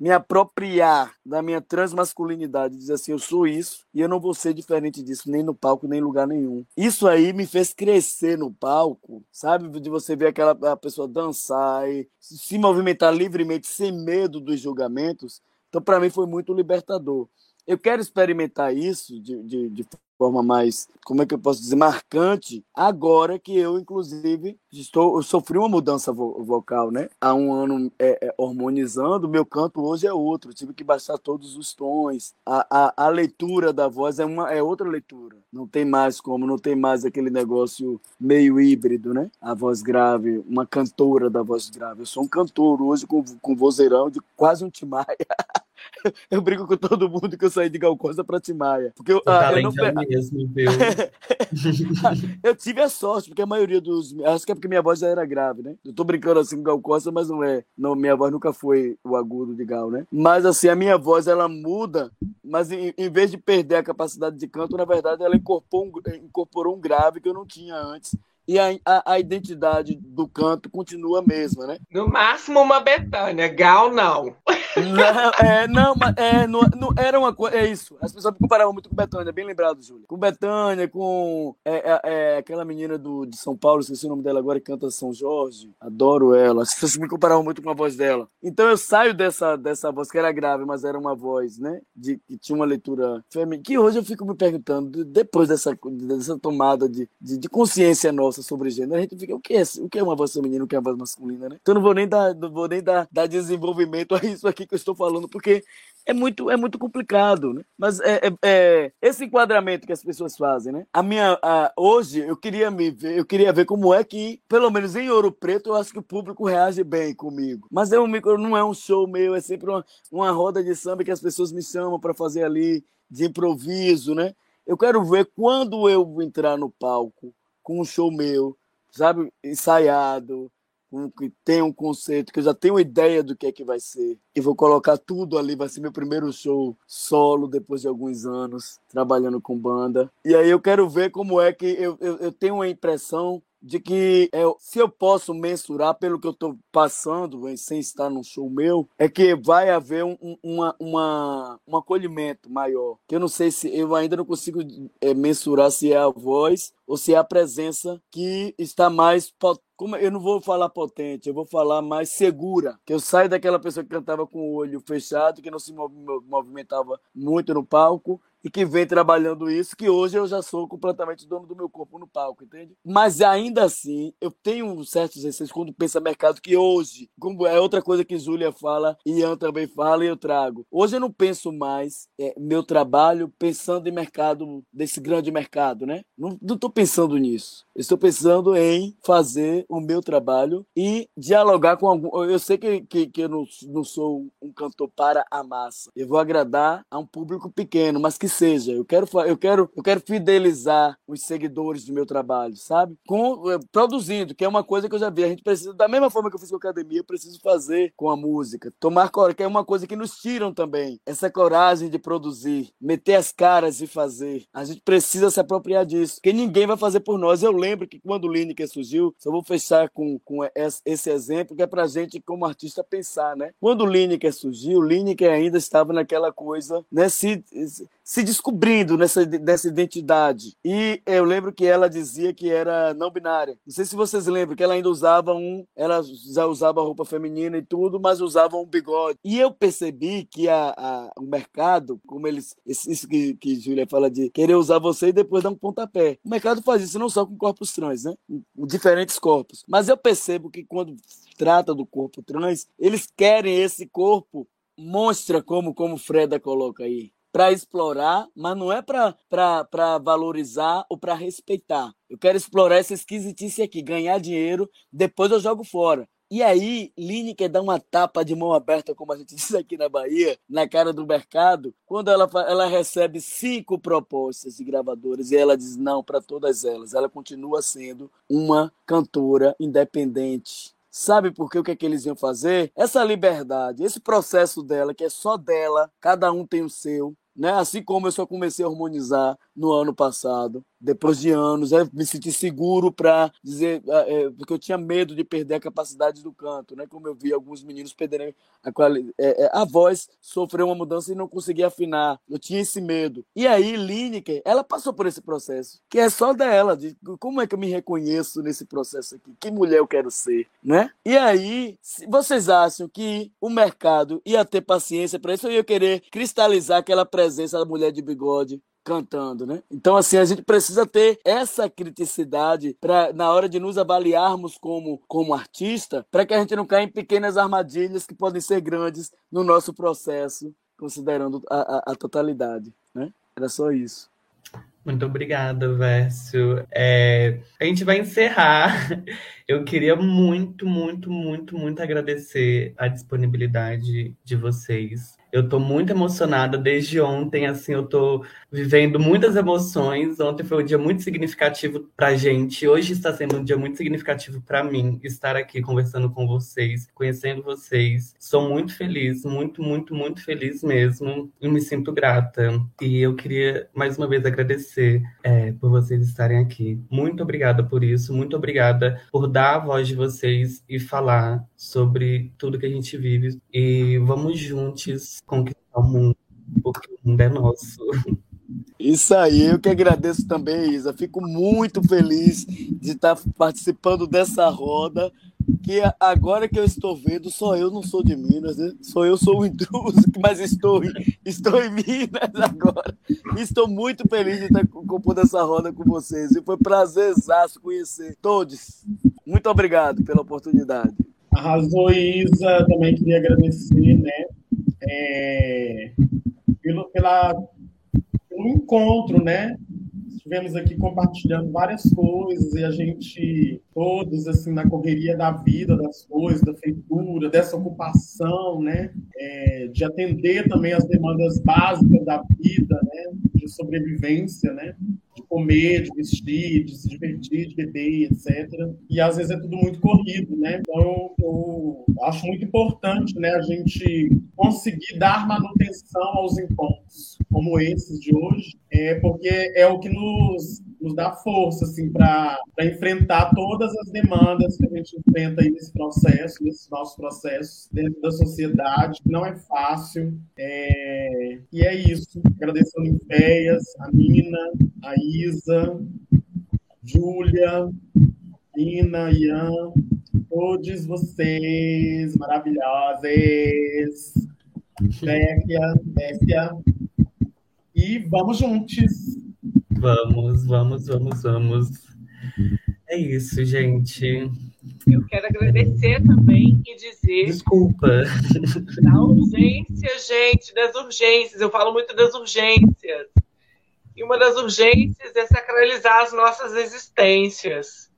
me apropriar da minha transmasculinidade, dizer assim, eu sou isso e eu não vou ser diferente disso, nem no palco, nem em lugar nenhum. Isso aí me fez crescer no palco, sabe? De você ver aquela pessoa dançar e se movimentar livremente, sem medo dos julgamentos. Então, para mim, foi muito libertador. Eu quero experimentar isso de, de, de forma mais, como é que eu posso dizer, marcante, agora que eu, inclusive, estou, eu sofri uma mudança vo vocal, né? Há um ano é, é, hormonizando, meu canto hoje é outro, tive que baixar todos os tons, a, a, a leitura da voz é, uma, é outra leitura, não tem mais como, não tem mais aquele negócio meio híbrido, né? A voz grave, uma cantora da voz grave, eu sou um cantor hoje com, com vozeirão de quase um Timaya. eu brigo com todo mundo que eu saí de Gal Costa pra Timaya. Porque eu, ah, eu, não... É mesmo, eu tive a sorte, porque a maioria dos. Acho que é porque minha voz já era grave, né? Eu tô brincando assim com Gal Costa, mas não é. Não, minha voz nunca foi o agudo de Gal, né? Mas assim, a minha voz ela muda, mas em, em vez de perder a capacidade de canto, na verdade, ela incorporou um, incorporou um grave que eu não tinha antes e a, a, a, identidade do canto continua a mesma, né? No máximo uma Betânia, Gal não. Não, é, não, é, não, não, era uma coisa, é isso. As pessoas me comparavam muito com Betânia, bem lembrado, Júlio. Com Betânia, com é, é, é, aquela menina do, de São Paulo, esqueci o nome dela agora, que canta São Jorge. Adoro ela. As pessoas me comparavam muito com a voz dela. Então eu saio dessa, dessa voz que era grave, mas era uma voz, né? De, que tinha uma leitura feminina. Que hoje eu fico me perguntando, depois dessa, dessa tomada de, de, de consciência nossa sobre gênero, a gente fica, o que é, o que é uma voz feminina, o que é uma voz masculina, né? Então não vou nem dar, não vou nem dar, dar desenvolvimento a isso aqui que eu estou falando, porque é muito, é muito complicado, né? Mas é, é, é, esse enquadramento que as pessoas fazem, né? A minha, a, hoje eu queria me ver, eu queria ver como é que, pelo menos em Ouro Preto, eu acho que o público reage bem comigo. Mas é um não é um show meu, é sempre uma, uma roda de samba que as pessoas me chamam para fazer ali de improviso, né? Eu quero ver quando eu entrar no palco com um show meu, sabe, ensaiado, com, que tem um conceito, que eu já tenho ideia do que é que vai ser. E vou colocar tudo ali, vai ser meu primeiro show solo depois de alguns anos trabalhando com banda. E aí eu quero ver como é que eu, eu, eu tenho a impressão de que é, se eu posso mensurar pelo que eu estou passando, sem estar num show meu, é que vai haver um, um, uma, uma, um acolhimento maior. Que eu não sei se eu ainda não consigo é, mensurar se é a voz ou se é a presença que está mais como eu não vou falar potente, eu vou falar mais segura, que eu saio daquela pessoa que cantava com o olho fechado, que não se movimentava muito no palco e que vem trabalhando isso, que hoje eu já sou completamente dono do meu corpo no palco, entende? Mas ainda assim, eu tenho certos receios quando pensa mercado que hoje, como é outra coisa que Júlia fala, Ian também fala e eu trago. Hoje eu não penso mais é, meu trabalho pensando em mercado, desse grande mercado, né? Não estou pensando nisso. estou pensando em fazer o meu trabalho e dialogar com algum. Eu sei que, que, que eu não, não sou um cantor para a massa. Eu vou agradar a um público pequeno, mas que seja. Eu quero, eu quero, eu quero fidelizar os seguidores do meu trabalho, sabe? Com, eh, produzindo, que é uma coisa que eu já vi. A gente precisa, da mesma forma que eu fiz com a academia, eu preciso fazer com a música. Tomar coragem, que é uma coisa que nos tiram também. Essa coragem de produzir, meter as caras e fazer. A gente precisa se apropriar disso, porque ninguém vai fazer por nós. Eu lembro que quando o Lineker surgiu, só vou fechar com, com esse exemplo, que é pra gente, como artista, pensar, né? Quando o Lineker surgiu, o Lineker ainda estava naquela coisa, né? Se, se descobrindo nessa, nessa identidade. E eu lembro que ela dizia que era não binária. Não sei se vocês lembram que ela ainda usava um. Ela já usava roupa feminina e tudo, mas usava um bigode. E eu percebi que a, a o mercado, como eles. Isso que, que Júlia fala de querer usar você e depois dar um pontapé. O mercado faz isso não só com corpos trans, né? Com diferentes corpos. Mas eu percebo que quando trata do corpo trans, eles querem esse corpo mostra como como Freda coloca aí para explorar, mas não é para valorizar ou para respeitar. Eu quero explorar essa esquisitice aqui, ganhar dinheiro, depois eu jogo fora. E aí, Lineker dá uma tapa de mão aberta, como a gente diz aqui na Bahia, na cara do mercado, quando ela, ela recebe cinco propostas de gravadoras e ela diz não para todas elas. Ela continua sendo uma cantora independente Sabe por quê? O que, é que eles iam fazer? Essa liberdade, esse processo dela, que é só dela, cada um tem o seu, né? Assim como eu só comecei a harmonizar no ano passado, depois de anos, me senti seguro para dizer, é, porque eu tinha medo de perder a capacidade do canto, né? Como eu vi alguns meninos perderem a qualidade, é, é, a voz sofreu uma mudança e não conseguia afinar. Eu tinha esse medo. E aí, Lineker, ela passou por esse processo, que é só dela, de como é que eu me reconheço nesse processo aqui? Que mulher eu quero ser, né? E aí, vocês acham que o mercado ia ter paciência para isso ou ia querer cristalizar aquela presença da mulher de bigode cantando, né? Então, assim, a gente precisa ter essa criticidade para na hora de nos avaliarmos como, como artista, para que a gente não caia em pequenas armadilhas que podem ser grandes no nosso processo, considerando a, a, a totalidade, né? Era só isso. Muito obrigada, Vércio. É, a gente vai encerrar. Eu queria muito, muito, muito, muito agradecer a disponibilidade de vocês. Eu tô muito emocionada desde ontem, assim, eu tô vivendo muitas emoções. Ontem foi um dia muito significativo pra gente. Hoje está sendo um dia muito significativo para mim estar aqui conversando com vocês, conhecendo vocês. Sou muito feliz, muito, muito, muito feliz mesmo. E me sinto grata. E eu queria mais uma vez agradecer é, por vocês estarem aqui. Muito obrigada por isso, muito obrigada por dar a voz de vocês e falar sobre tudo que a gente vive. E vamos juntos conquistar o mundo, porque o mundo é nosso. Isso aí, eu que agradeço também, Isa. Fico muito feliz de estar participando dessa roda. Que agora que eu estou vendo, só eu não sou de Minas, né? Só eu sou o intruso, mas estou, estou em Minas agora. Estou muito feliz de estar compondo essa roda com vocês. E foi prazerzaço conhecer todos. Muito obrigado pela oportunidade. Arrasou, Isa. Também queria agradecer, né? É, pelo, pela, pelo encontro, né? Estivemos aqui compartilhando várias coisas e a gente, todos, assim, na correria da vida, das coisas, da feitura, dessa ocupação, né? É, de atender também as demandas básicas da vida, né? De sobrevivência, né? de comer, de vestir, de se divertir, de beber, etc. E às vezes é tudo muito corrido, né? Então eu, eu acho muito importante, né, a gente conseguir dar manutenção aos encontros como esses de hoje, é porque é o que nos nos dá força assim, para enfrentar todas as demandas que a gente enfrenta aí nesse processo, nesses nossos processos dentro da sociedade. Não é fácil. É... E é isso. Agradecendo Infeias, a Nina, a Isa, Júlia, Nina, Ian, todos vocês maravilhosos. Bécia, Bécia. E vamos juntos. Vamos, vamos, vamos, vamos. É isso, gente. Eu quero agradecer também e dizer. Desculpa. Da urgência, gente, das urgências. Eu falo muito das urgências. E uma das urgências é sacralizar as nossas existências.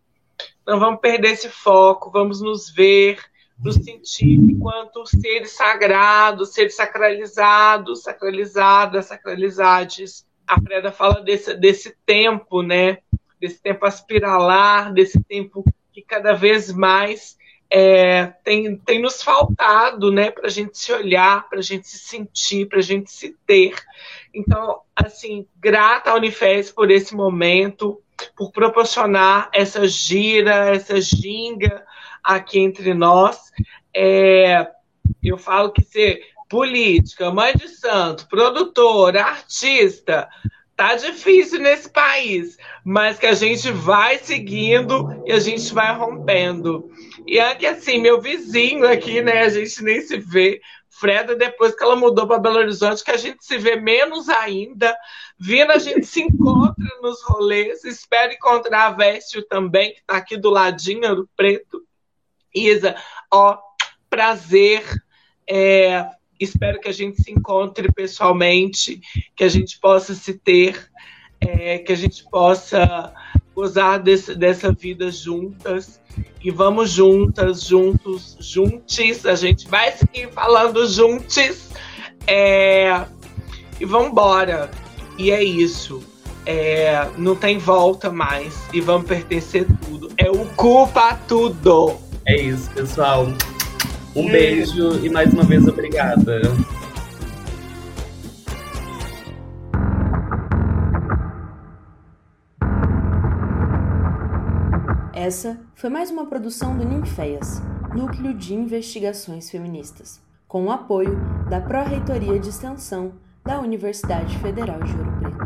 Não vamos perder esse foco, vamos nos ver, nos sentir enquanto seres sagrados, seres sacralizados, sacralizadas, sacralizades. A Freda fala desse, desse tempo, né? Desse tempo aspiralar, desse tempo que cada vez mais é, tem, tem nos faltado, né? Para a gente se olhar, para a gente se sentir, para a gente se ter. Então, assim, grata à Unifes por esse momento, por proporcionar essa gira, essa ginga aqui entre nós. É, eu falo que ser política, mãe de santo, produtora, artista, tá difícil nesse país, mas que a gente vai seguindo e a gente vai rompendo. E é que assim, meu vizinho aqui, né, a gente nem se vê. Freda, depois que ela mudou para Belo Horizonte, que a gente se vê menos ainda. Vindo, a gente se encontra nos rolês. Espero encontrar a Véstio também, que está aqui do ladinho do preto. Isa, ó, prazer. É, espero que a gente se encontre pessoalmente, que a gente possa se ter, é, que a gente possa gozar desse, dessa vida juntas. E vamos juntas, juntos, juntos. A gente vai seguir falando juntos. É, e vamos embora. E é isso. É, não tem volta mais. E vamos pertencer tudo. É o culpa tudo. É isso, pessoal. Um beijo e mais uma vez obrigada. Essa foi mais uma produção do Ninféias, Núcleo de Investigações Feministas, com o apoio da Pró-Reitoria de Extensão da Universidade Federal de Ouro Preto.